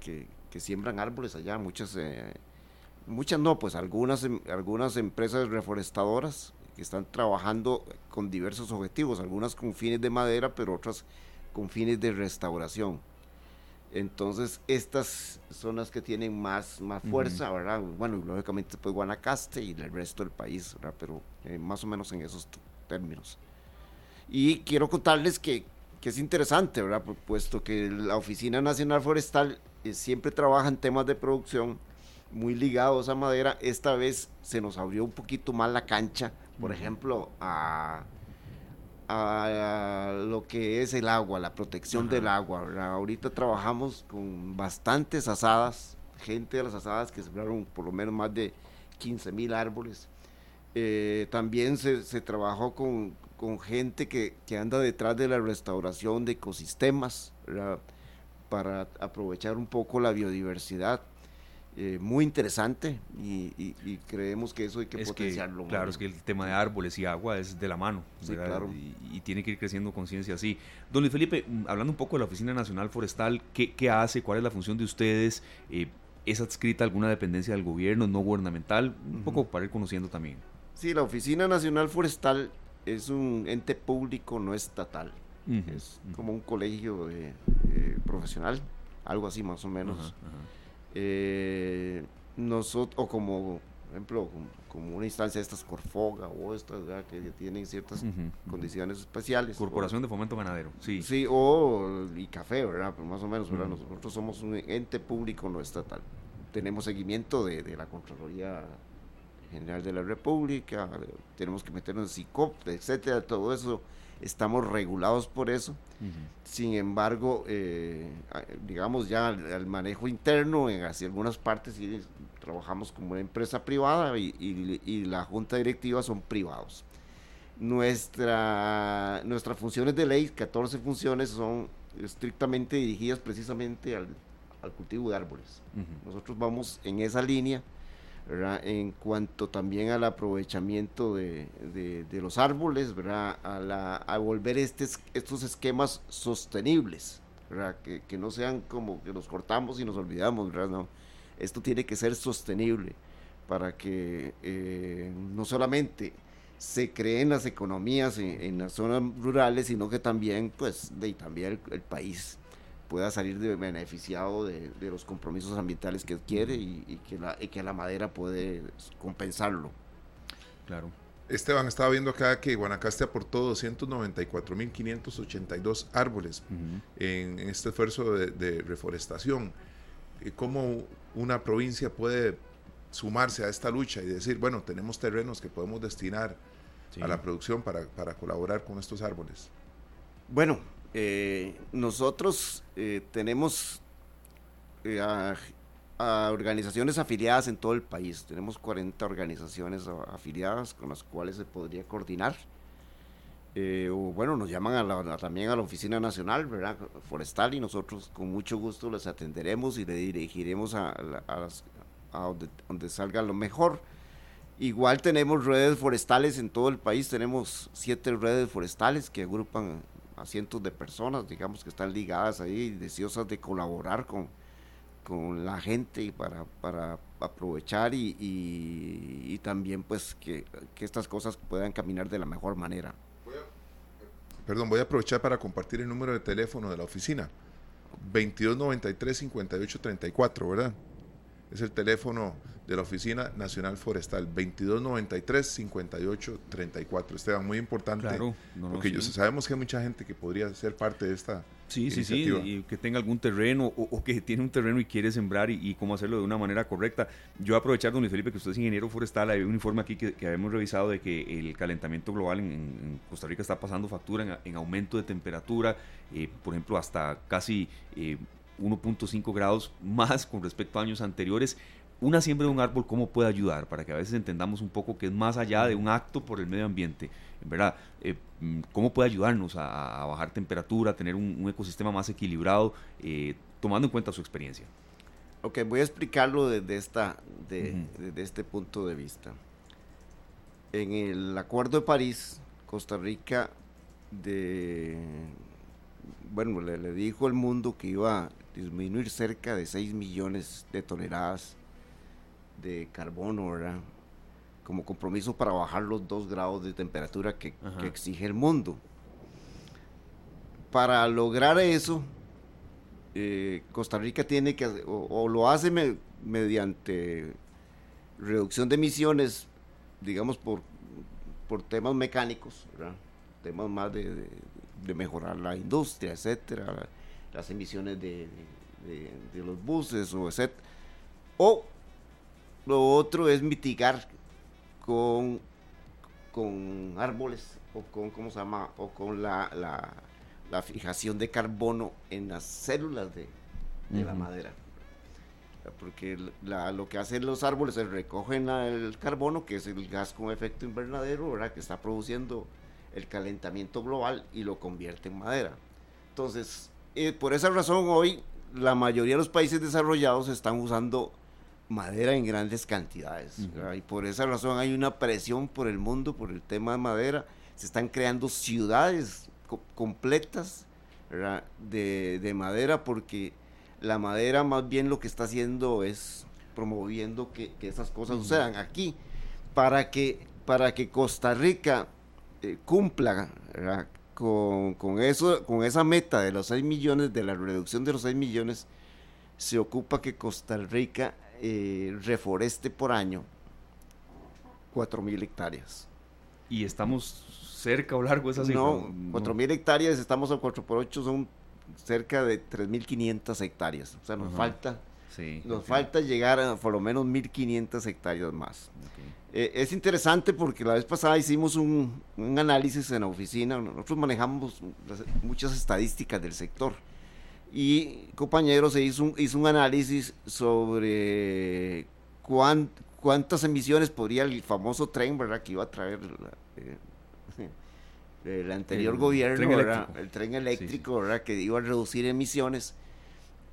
que, que, siembran árboles allá, muchas, eh, muchas no, pues algunas, em, algunas empresas reforestadoras que están trabajando con diversos objetivos, algunas con fines de madera, pero otras con fines de restauración. Entonces, estas son las que tienen más, más fuerza, ¿verdad? Bueno, lógicamente, pues Guanacaste y el resto del país, ¿verdad? Pero eh, más o menos en esos términos. Y quiero contarles que, que es interesante, ¿verdad? Puesto que la Oficina Nacional Forestal eh, siempre trabaja en temas de producción muy ligados a madera. Esta vez se nos abrió un poquito más la cancha, por ejemplo, a, a, lo que es el agua, la protección del agua. Ahorita trabajamos con bastantes asadas, gente de las asadas que sembraron por lo menos más de 15 mil árboles. Eh, también se, se trabajó con, con gente que, que, anda detrás de la restauración de ecosistemas para aprovechar un poco la biodiversidad. Eh, muy interesante y, creemos que eso hay que potenciarlo. claro, es que el tema de árboles y agua es de la mano claro. y, tiene que ir creciendo conciencia así. Don Luis Felipe, mm, hablando un poco de la Oficina Nacional Forestal, ¿qué, qué hace? ¿Cuál es la función de ustedes? Eh, ¿Es adscrita alguna dependencia del gobierno, no gubernamental? Un poco para ir conociendo también. Sí, la Oficina Nacional Forestal es un ente público no estatal. Es como un colegio profesional, algo así más o menos. Eh, nosotros, o como, por ejemplo, como, una instancia de estas Corfoga o estas, que tienen ciertas condiciones especiales. Corporación de Fomento Ganadero, sí. Sí, o y café, ¿verdad? Pero más o menos, Nosotros somos un ente público no estatal. Tenemos seguimiento de, de la Contraloría General de la República, tenemos que meternos en CICOP, etcétera, todo eso estamos regulados por eso. Sin embargo, eh, digamos ya el, manejo interno en hacia algunas partes sí, trabajamos como una empresa privada y, la junta directiva son privados. Nuestra, nuestras funciones de ley, 14 funciones, son estrictamente dirigidas precisamente al, cultivo de árboles. Nosotros vamos en esa línea en cuanto también al aprovechamiento de, de, los árboles. A, la, a volver estos, estos esquemas sostenibles, Que, que, no sean como que los cortamos y nos olvidamos, esto tiene que ser sostenible para que eh, no solamente se creen las economías en, las zonas rurales, sino que también, pues, de, también el país pueda salir de beneficiado de, los compromisos ambientales que adquiere y, que la, que la madera puede compensarlo. Claro. Esteban, estaba viendo acá que Guanacaste aportó 294.582 árboles en, este esfuerzo de, reforestación. ¿Cómo una provincia puede sumarse a esta lucha y decir, bueno, tenemos terrenos que podemos destinar a la producción para, para colaborar con estos árboles? Bueno, eh, nosotros eh, tenemos eh, a, organizaciones afiliadas en todo el país. Tenemos 40 organizaciones afiliadas con las cuales se podría coordinar. Eh, bueno, nos llaman a la- también a la Oficina Nacional ¿verdad? Forestal y nosotros con mucho gusto les atenderemos y le dirigiremos a, a las- donde, donde salga lo mejor. Igual tenemos redes forestales en todo el país, tenemos siete redes forestales que agrupan a cientos de personas, digamos, que están ligadas ahí, deseosas de colaborar con, con la gente para, para aprovechar y, y- y también pues que, que estas cosas puedan caminar de la mejor manera. Perdón, voy a aprovechar para compartir el número de teléfono de la oficina. 2293-5834, ¿verdad? Es el teléfono de la Oficina Nacional Forestal. 2293-5834. Esteban, muy importante. Claro, no, no, porque yo- sí. sabemos que hay mucha gente que podría ser parte de esta Sí, sí, sí, iniciativa. y que tenga algún terreno o, o que tiene un terreno y quiere sembrar y, y cómo hacerlo de una manera correcta. Yo voy a aprovechar, don Luis Felipe, que usted es ingeniero forestal, hay un informe aquí que, que habíamos revisado de que el calentamiento global en, en Costa Rica está pasando factura en, en aumento de temperatura, eh, por ejemplo, hasta casi eh, 1.5 grados más con respecto a años anteriores. Una siembra de un árbol, ¿cómo puede ayudar? Para que a veces entendamos un poco que es más allá de un acto por el medio ambiente, ¿verdad? Eh, ¿Cómo puede ayudarnos a, a bajar temperatura, a tener un, un ecosistema más equilibrado, eh, tomando en cuenta su experiencia? Ok, voy a explicarlo desde, esta, de, desde este punto de vista. En el Acuerdo de París, Costa Rica de, bueno, le, le dijo al mundo que iba a disminuir cerca de 6 millones de toneladas de carbono, ¿verdad? Como compromiso para bajar los 2 grados de temperatura que, exige el mundo. Para lograr eso, eh, Costa Rica tiene que, o, o lo hace me- mediante reducción de emisiones, digamos, por, por temas mecánicos, ¿verdad? temas más de, de- de mejorar la industria, etcétera, las emisiones de, de- de los buses, o etcétera. O lo otro es mitigar con, con árboles, o con, ¿cómo se llama? O con la, la, la fijación de carbono en las células de, de la madera. Porque la- lo que hacen los árboles es recogen el carbono, que es el gas con efecto invernadero, ¿verdad? que está produciendo el calentamiento global y lo convierte en madera. Entonces, eh, por esa razón hoy la mayoría de los países desarrollados están usando madera en grandes cantidades. Y por esa razón hay una presión por el mundo, por el tema de madera. Se están creando ciudades co- completas de, de madera porque la madera más bien lo que está haciendo es promoviendo que, que esas cosas sucedan aquí para que para que Costa Rica eh, cumpla con, con eso con esa meta de los 6 millones de la reducción de los 6 millones se ocupa que Costa Rica eh, reforeste por año 4 mil hectáreas Y estamos cerca o largo de esa cifra. no, 4 mil hectáreas, estamos a 4 por 8, son cerca de 3.500 hectáreas. O sea, nos Ajá. falta Sí, nos falta llegar a por lo menos 1.500 hectáreas más. ok. Eh, es interesante porque la vez pasada hicimos un, un análisis en la oficina, nosotros manejamos muchas estadísticas del sector y compañeros se hizo un, hizo un análisis sobre cuán- cuántas emisiones podría el famoso tren, ¿verdad? Que iba a traer la, eh, el anterior El gobierno, tren ¿verdad? eléctrico. El tren eléctrico, ¿verdad? Que iba a reducir emisiones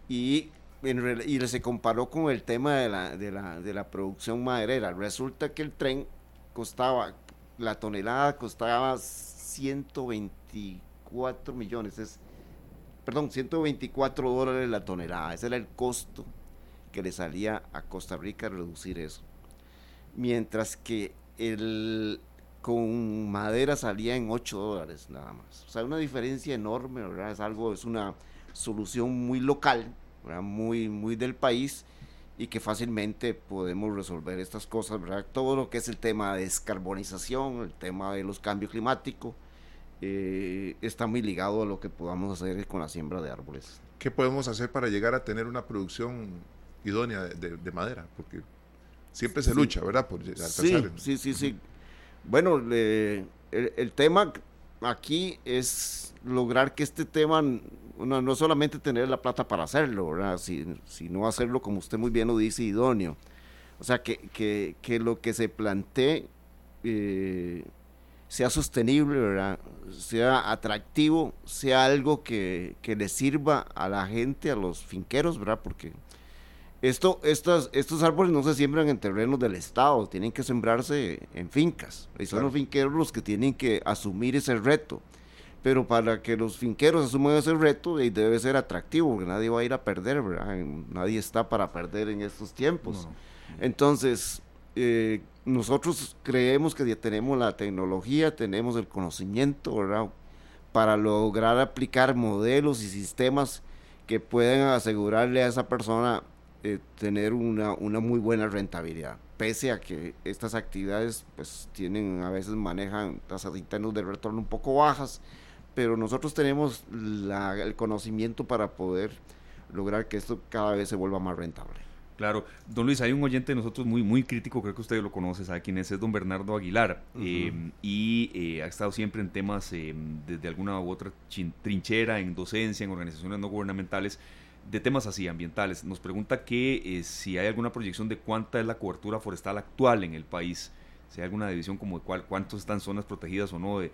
y, y se comparó con el tema de la, de, la, de la producción maderera. Resulta que el tren costaba, la tonelada costaba 124 millones, es, perdón, 124 dólares la tonelada. Ese era el costo que le salía a Costa Rica reducir eso. Mientras que el, con madera salía en 8 dólares nada más. O sea, una diferencia enorme, ¿verdad? Es algo, es una solución muy local, ¿verdad? Muy, muy del país y que fácilmente podemos resolver estas cosas, ¿verdad? Todo lo que es el tema de descarbonización, el tema de los cambios climáticos, eh, está muy ligado a lo que podamos hacer con la siembra de árboles. ¿Qué podemos hacer para llegar a tener una producción idónea de, de- de madera? Porque siempre se Sí. lucha, ¿verdad? Por alcanzar Sí, el- sí, sí, sí. Bueno, le- el, el tema aquí es lograr que este tema, no, no solamente tener la plata para hacerlo, ¿verdad? sino hacerlo como usted muy bien lo dice, idóneo. O sea, que, que, que lo que se plantee eh, sea sostenible, ¿verdad? sea atractivo, sea algo que, que, le sirva a la gente, a los finqueros, ¿verdad? Porque esto, estos, estos árboles no se siembran en terrenos del Estado, tienen que sembrarse en fincas. Y son los finqueros los que tienen que asumir ese reto. Pero para que los finqueros asuman ese reto, debe ser atractivo, porque nadie va a ir a perder, ¿verdad? Nadie está para perder en estos tiempos. Entonces, eh, nosotros creemos que ya tenemos la tecnología, tenemos el conocimiento, ¿verdad? Para lograr aplicar modelos y sistemas que puedan asegurarle a esa persona eh, tener una, una, muy buena rentabilidad. Pese a que estas actividades pues tienen, a veces manejan tasas internas de retorno un poco bajas, pero nosotros tenemos el conocimiento para poder lograr que esto cada vez se vuelva más rentable. Claro, don Luis, hay un oyente de nosotros muy, muy crítico, creo que usted lo conoce, sabe quién es, es don Bernardo Aguilar, em, y eh, ha estado siempre en temas em, desde alguna u otra trinchera, en docencia, en organizaciones no gubernamentales, de temas así, ambientales. Nos pregunta que eh, si hay alguna proyección de cuánta es la cobertura forestal actual en el país, si hay alguna división como de cuál, cuántos están zonas protegidas o no, de,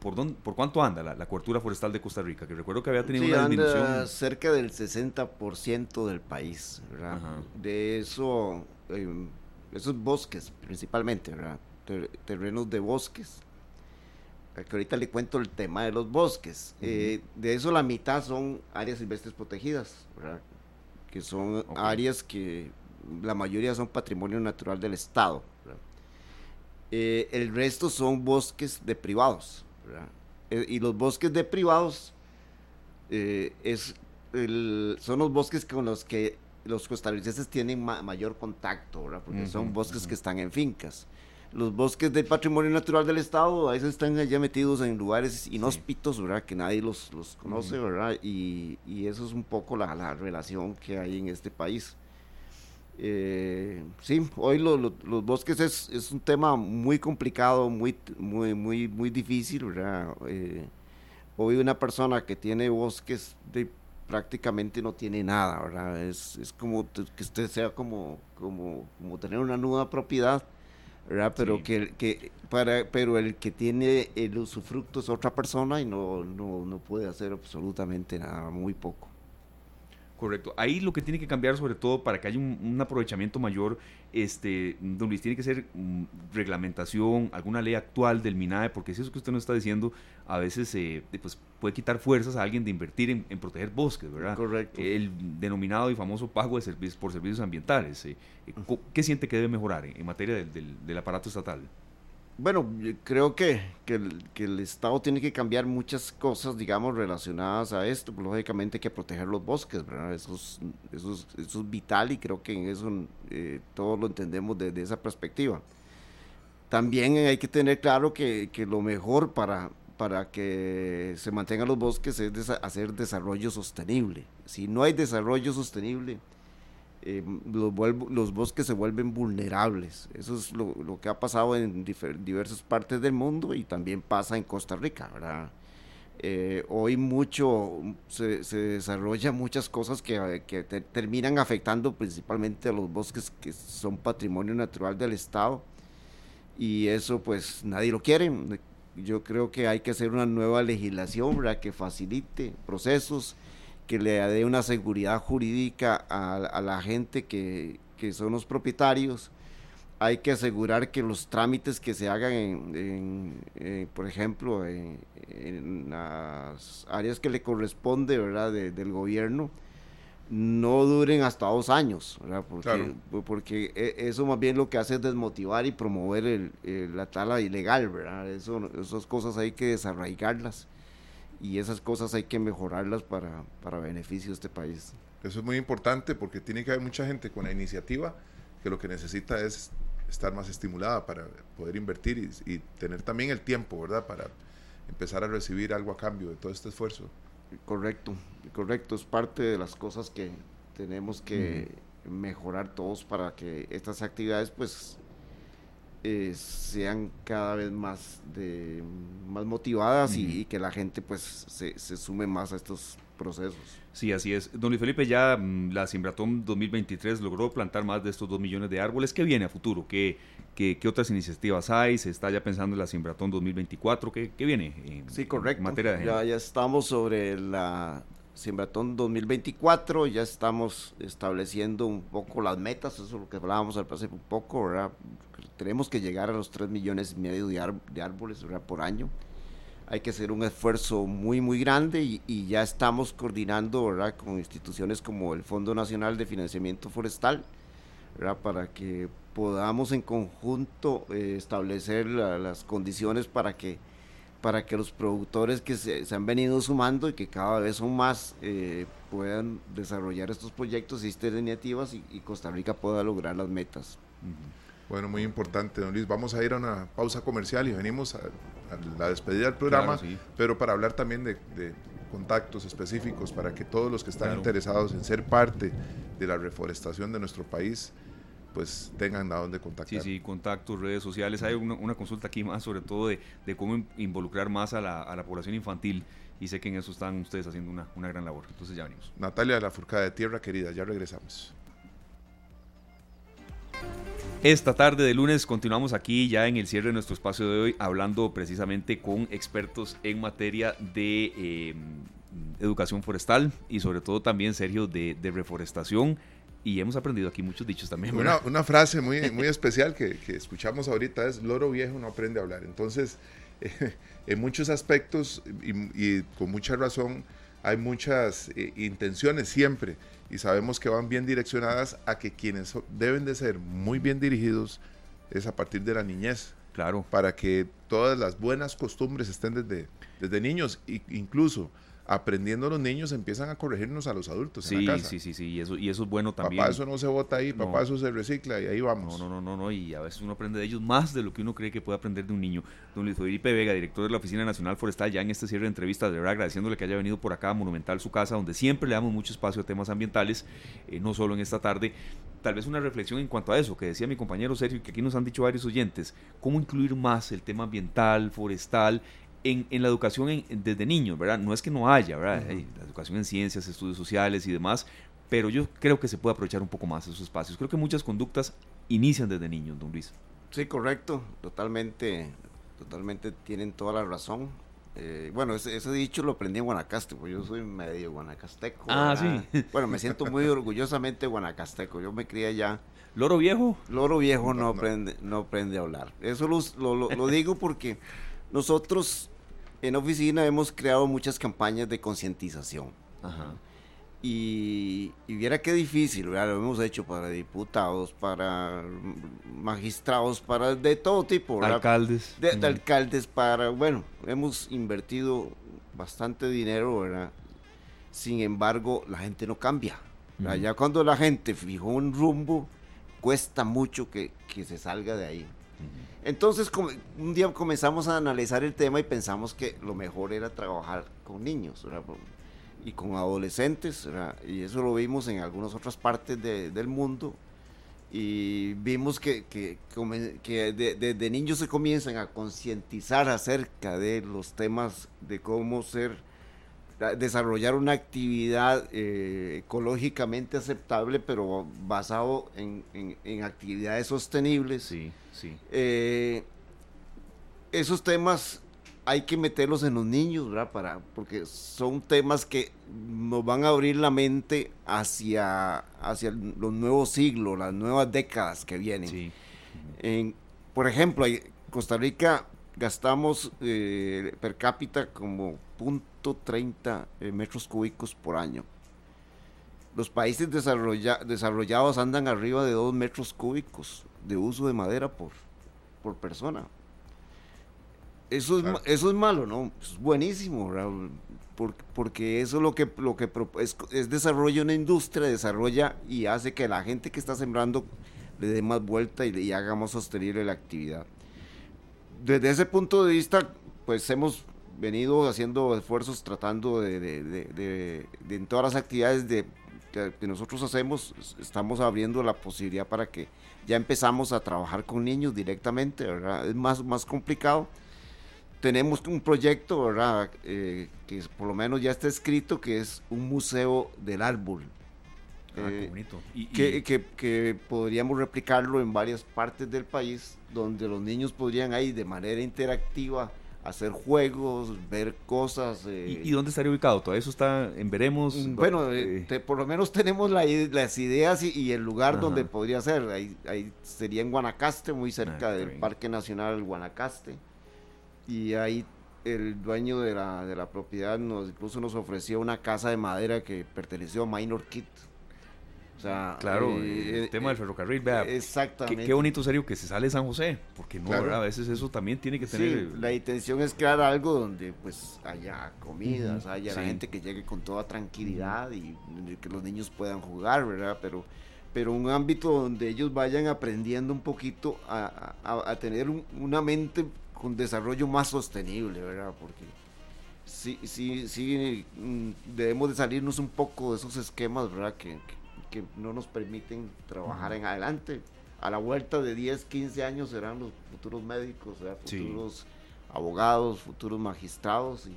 ¿por, dónde, ¿por cuánto anda la, cobertura forestal de Costa Rica? Que recuerdo que había tenido una disminución. cerca del 60% del país, ¿verdad? De eso, em, esos bosques principalmente, ¿verdad? terrenos de bosques. Que ahorita le cuento el tema de los bosques. Eh, de eso la mitad son áreas silvestres protegidas, ¿verdad? Que son áreas que la mayoría son patrimonio natural del Estado. Eh, el resto son bosques de privados. Eh, y los bosques de privados eh, es son los bosques con los que los costarricenses tienen mayor contacto, porque son bosques que están en fincas. Los bosques del patrimonio natural del Estado a veces están allá metidos en lugares inhóspitos, ¿verdad? que nadie los, los conoce, ¿verdad? Y, y, eso es un poco la, la relación que hay en este país. Eh, sí, hoy los bosques es, es, un tema muy complicado, muy, muy, muy, muy difícil, ¿verdad? Eh, hoy una persona que tiene bosques de, prácticamente no tiene nada, ¿verdad? Es, es como que usted sea como, como, como tener una nueva propiedad, ¿verdad? Pero, que, que, para, pero el que tiene el usufructo es otra persona y no, no, no puede hacer absolutamente nada, muy poco. Correcto. Ahí lo que tiene que cambiar, sobre todo para que haya un, aprovechamiento mayor, este, don Luis, tiene que ser mm, reglamentación, alguna ley actual del MINAE, porque si eso que usted nos está diciendo, a veces eh, pues, puede quitar fuerzas a alguien de invertir en, proteger bosques, ¿verdad? Correcto. El denominado y famoso pago de servicios por servicios ambientales. Eh, ¿Qué siente que debe mejorar en, materia del aparato estatal? Bueno, creo que, que, el, Estado tiene que cambiar muchas cosas, digamos, relacionadas a esto. Pues, lógicamente hay que proteger los bosques, ¿verdad? Eso es, eso es, vital y creo que en eso eh, todos lo entendemos desde esa perspectiva. También hay que tener claro que, que lo mejor para, para que se mantengan los bosques es hacer desarrollo sostenible. Si no hay desarrollo sostenible, eh, los, los, bosques se vuelven vulnerables. Eso es lo, lo que ha pasado en diversas partes del mundo y también pasa en Costa Rica, ¿verdad? Eh, hoy mucho se, se, desarrolla muchas cosas que, que terminan afectando principalmente a los bosques que son patrimonio natural del Estado y eso pues nadie lo quiere. Yo creo que hay que hacer una nueva legislación ¿verdad? que facilite procesos que le dé una seguridad jurídica a, la gente que, son los propietarios. Hay que asegurar que los trámites que se hagan, en, eh, por ejemplo, en, las áreas que le corresponde ¿verdad? del gobierno, no duren hasta dos años, Porque, porque e, eso más bien lo que hace es desmotivar y promover la tala ilegal, ¿verdad? Eso, esas cosas hay que desarraigarlas y esas cosas hay que mejorarlas para, para beneficio de este país. Eso es muy importante porque tiene que haber mucha gente con la iniciativa que lo que necesita es estar más estimulada para poder invertir y, y, tener también el tiempo, ¿verdad? Para empezar a recibir algo a cambio de todo este esfuerzo. Correcto, correcto. Es parte de las cosas que tenemos que mejorar todos para que estas actividades pues eh, sean cada vez más, de, más motivadas y, que la gente pues se, se sume más a estos procesos. Sí, así es. Don Luis Felipe, ya mm, la Simbratón 2023 logró plantar más de estos 2 millones de árboles. ¿Qué viene a futuro? ¿Qué, qué, otras iniciativas hay? ¿Se está ya pensando en la Simbratón 2024? ¿Qué, qué viene? En, sí, correcto. materia ya, ya estamos sobre la Simbratón 2024, ya estamos estableciendo un poco las metas, eso es lo que hablábamos al pasado un poco, ¿verdad? Tenemos que llegar a los 3 millones y medio de, árboles por año hay que hacer un esfuerzo muy, muy grande y, ya estamos coordinando ¿verdad? con instituciones como el Fondo Nacional de Financiamiento Forestal ¿verdad? para que podamos en conjunto eh, establecer las condiciones para que, para que los productores que se, han venido sumando y que cada vez son más eh, puedan desarrollar estos proyectos y estas iniciativas y, Costa Rica pueda lograr las metas. Bueno, muy importante, don Luis. Vamos a ir a una pausa comercial y venimos a, la despedida del programa, pero para hablar también de, contactos específicos para que todos los que están interesados en ser parte de la reforestación de nuestro país, pues tengan a dónde contactar. Sí, sí, contactos, redes sociales. Hay una, consulta aquí más sobre todo de, cómo involucrar más a la, a la, población infantil y sé que en eso están ustedes haciendo una, una gran labor. Entonces ya venimos. Natalia de la Furcada de Tierra, querida, ya regresamos. Esta tarde de lunes continuamos aquí ya en el cierre de nuestro espacio de hoy hablando precisamente con expertos en materia de eh, educación forestal y sobre todo también, Sergio, de, reforestación. Y hemos aprendido aquí muchos dichos también. Una, frase muy, muy especial que, escuchamos ahorita es, loro viejo no aprende a hablar. Entonces, en muchos aspectos y, con mucha razón, hay muchas eh, intenciones siempre y sabemos que van bien direccionadas a que quienes deben de ser muy bien dirigidos es a partir de la niñez. Claro. Para que todas las buenas costumbres estén desde, desde niños, e incluso aprendiendo los niños empiezan a corregirnos a los adultos sí, en la casa. Sí, sí, sí, y eso, y eso es bueno también. Papá, eso no se bota ahí, papá, eso se recicla y ahí vamos. No, no, no, no, y a veces uno aprende de ellos más de lo que uno cree que puede aprender de un niño. Don Luis Felipe Vega, director de la Oficina Nacional Forestal, ya en este cierre de entrevistas, de verdad agradeciéndole que haya venido por acá a Monumental, su casa, donde siempre le damos mucho espacio a temas ambientales, eh, no solo en esta tarde. Tal vez una reflexión en cuanto a eso, que decía mi compañero Sergio, que aquí nos han dicho varios oyentes, cómo incluir más el tema ambiental, forestal, en, la educación desde niños, ¿verdad? No es que no haya, ¿verdad? la educación en ciencias, estudios sociales y demás, pero yo creo que se puede aprovechar un poco más esos espacios. Creo que muchas conductas inician desde niños, don Luis. Sí, correcto, totalmente, totalmente tienen toda la razón. Eh, bueno, ese, dicho lo aprendí en Guanacaste, porque yo soy medio guanacasteco. Ah, sí. Bueno, me siento muy orgullosamente guanacasteco. Yo me crié allá. ¿Loro viejo? Loro viejo no, Aprende, no aprende a hablar. Eso lo, lo digo porque nosotros en oficina hemos creado muchas campañas de concientización. Y, viera qué difícil, lo hemos hecho para diputados, para magistrados, para de todo tipo. Alcaldes. De, alcaldes, para, bueno, hemos invertido bastante dinero, ¿verdad? Sin embargo, la gente no cambia. Ya cuando la gente fijó un rumbo, cuesta mucho que, que se salga de ahí. Entonces, un día comenzamos a analizar el tema y pensamos que lo mejor era trabajar con niños y con adolescentes, y eso lo vimos en algunas otras partes del mundo. Y vimos que, que, desde niños se comienzan a concientizar acerca de los temas de cómo ser desarrollar una actividad eh, ecológicamente aceptable, pero basado en, en actividades sostenibles. Sí Sí. Eh, esos temas hay que meterlos en los niños, ¿verdad? Para, porque son temas que nos van a abrir la mente hacia, hacia los nuevos siglos, las nuevas décadas que vienen. En, por ejemplo, en Costa Rica gastamos eh, per cápita como .30 eh, metros cúbicos por año. Los países desarrollados andan arriba de 2 metros cúbicos de uso de madera por, por persona. Eso es, eso es malo, ¿no? Es buenísimo, porque, eso es lo que, lo que es, es desarrollo una industria, desarrolla y hace que la gente que está sembrando le dé más vuelta y, haga más sostenible la actividad. Desde ese punto de vista, pues hemos venido haciendo esfuerzos tratando de, de, en todas las actividades de que, nosotros hacemos, estamos abriendo la posibilidad para que ya empezamos a trabajar con niños directamente, ¿verdad? Es más, más complicado. Tenemos un proyecto, ¿verdad? Eh, que por lo menos ya está escrito, que es un museo del árbol. Ah, qué eh, bonito. que, que, que, podríamos replicarlo en varias partes del país, donde los niños podrían ahí de manera interactiva hacer juegos, ver cosas. Eh. ¿Y, dónde estaría ubicado? ¿Todo eso está en veremos? Mm, bueno, eh, por lo menos tenemos las ideas y, el lugar donde podría ser. Ahí, ahí, sería en Guanacaste, muy cerca ah, del Parque Nacional Guanacaste. Y ahí el dueño de la, de la propiedad nos incluso nos ofreció una casa de madera que perteneció a Minor Kit claro, eh, el tema del ferrocarril, vea. Exactamente. Qué, bonito serio que se sale San José, porque no, a veces eso también tiene que tener. la intención es crear algo donde pues haya comidas, haya la gente que llegue con toda tranquilidad y que los niños puedan jugar, ¿verdad? Pero, pero un ámbito donde ellos vayan aprendiendo un poquito a, a, tener una mente con desarrollo más sostenible, ¿verdad? Porque sí, sí, sí, mm, debemos de salirnos un poco de esos esquemas, ¿verdad? que que no nos permiten trabajar en adelante. A la vuelta de 10, 15 años serán los futuros médicos, futuros abogados, futuros magistrados y,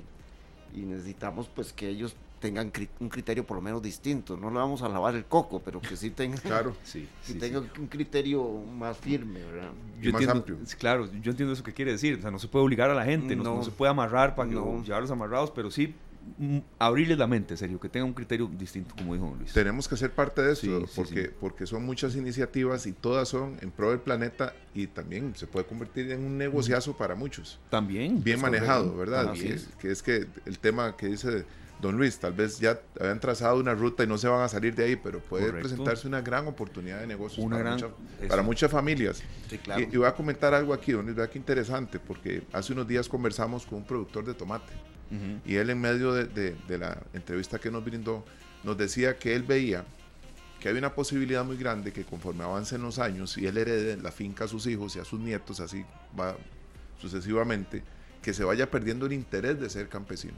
necesitamos pues que ellos tengan un criterio por lo menos distinto. No le vamos a lavar el coco, pero que sí tengan, claro, sí, tengan un criterio más firme, ¿verdad? Yo más amplio. Claro, yo entiendo eso que quiere decir. O sea, no se puede obligar a la gente, no, se puede amarrar para llevarlos amarrados, pero sí abrirles la mente, serio, que tenga un criterio distinto, como dijo Luis. Tenemos que ser parte de eso, porque, porque son muchas iniciativas y todas son en pro del planeta y también se puede convertir en un negociazo para muchos. También. Bien manejado, ¿verdad? Que es. que es que el tema que dice Don Luis, tal vez ya habían trazado una ruta y no se van a salir de ahí, pero puede presentarse una gran oportunidad de negocio para, para, muchas familias. y, voy a comentar algo aquí, Don Luis, vea qué interesante, porque hace unos días conversamos con un productor de tomate y él en medio de, la entrevista que nos brindó, nos decía que él veía que hay una posibilidad muy grande que conforme avancen los años y él herede la finca a sus hijos y a sus nietos, así va sucesivamente, que se vaya perdiendo el interés de ser campesino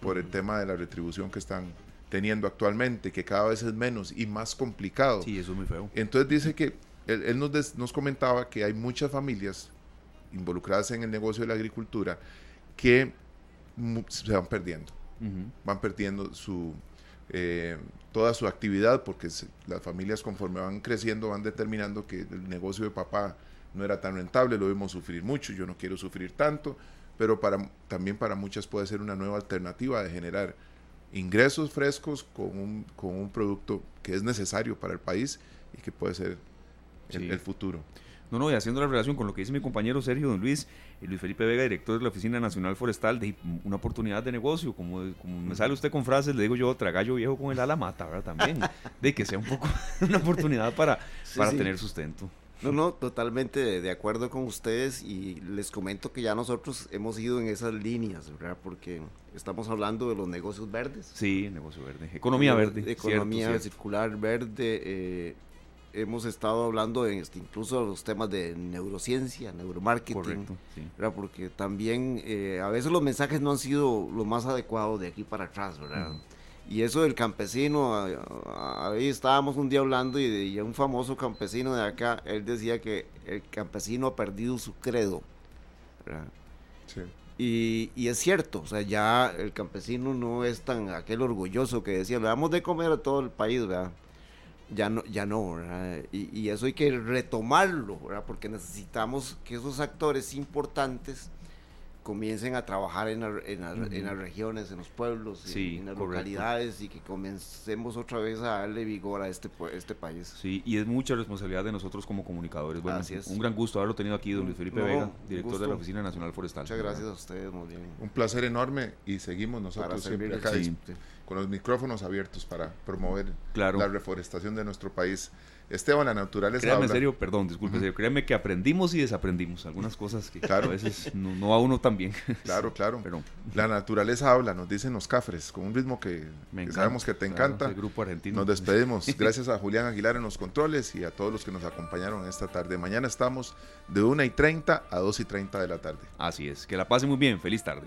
por el tema de la retribución que están teniendo actualmente, que cada vez es menos y más complicado. Sí, eso es muy feo. Entonces dice que él, nos, nos comentaba que hay muchas familias involucradas en el negocio de la agricultura que se van perdiendo. Van perdiendo su, eh, toda su actividad porque las familias conforme van creciendo van determinando que el negocio de papá no era tan rentable, lo vimos sufrir mucho, yo no quiero sufrir tanto, pero para, también para muchas puede ser una nueva alternativa de generar ingresos frescos con un, con un producto que es necesario para el país y que puede ser el futuro. No, no, y haciendo la relación con lo que dice mi compañero Sergio Don Luis, y Luis Felipe Vega, director de la Oficina Nacional Forestal, de una oportunidad de negocio, como, como me sale usted con frases, le digo yo, tragallo viejo con el ala mata, ¿verdad? También, de que sea un poco una oportunidad para, para tener sustento. No, no, totalmente de, acuerdo con ustedes y les comento que ya nosotros hemos ido en esas líneas, ¿verdad? Porque estamos hablando de los negocios verdes. Sí, negocio verde, economía verde. Economía circular verde, eh, hemos estado hablando en este, incluso los temas de neurociencia, neuromarketing, porque también eh, a veces los mensajes no han sido lo más adecuados de aquí para atrás, ¿verdad? Y eso del campesino, ahí estábamos un día hablando y, de, un famoso campesino de acá, él decía que el campesino ha perdido su credo, ¿verdad? Sí. Y, y, es cierto, o sea, ya el campesino no es tan aquel orgulloso que decía, le damos de comer a todo el país, ¿verdad? Ya no, ya no, y, y, eso hay que retomarlo, ¿verdad? Porque necesitamos que esos actores importantes comiencen a trabajar en, en, las regiones, en los pueblos, en, las localidades y que comencemos otra vez a darle vigor a este, este país. Sí, y es mucha responsabilidad de nosotros como comunicadores. Bueno, un gran gusto haberlo tenido aquí, don Luis Felipe Vega, director de la Oficina Nacional Forestal. Muchas gracias a ustedes, muy bien. Un placer enorme y seguimos nosotros siempre acá con los micrófonos abiertos para promover la reforestación de nuestro país. Esteban, la naturaleza Créame, en serio, perdón, disculpe, créeme que aprendimos y desaprendimos algunas cosas que claro. a veces no, a uno también. Claro, claro. Pero, la naturaleza habla, nos dicen los cafres, con un ritmo que, sabemos que te encanta. grupo argentino. Nos despedimos. Gracias a Julián Aguilar en los controles y a todos los que nos acompañaron esta tarde. Mañana estamos de 1 y 30 a 2 y 30 de la tarde. Así es. Que la pase muy bien. Feliz tarde.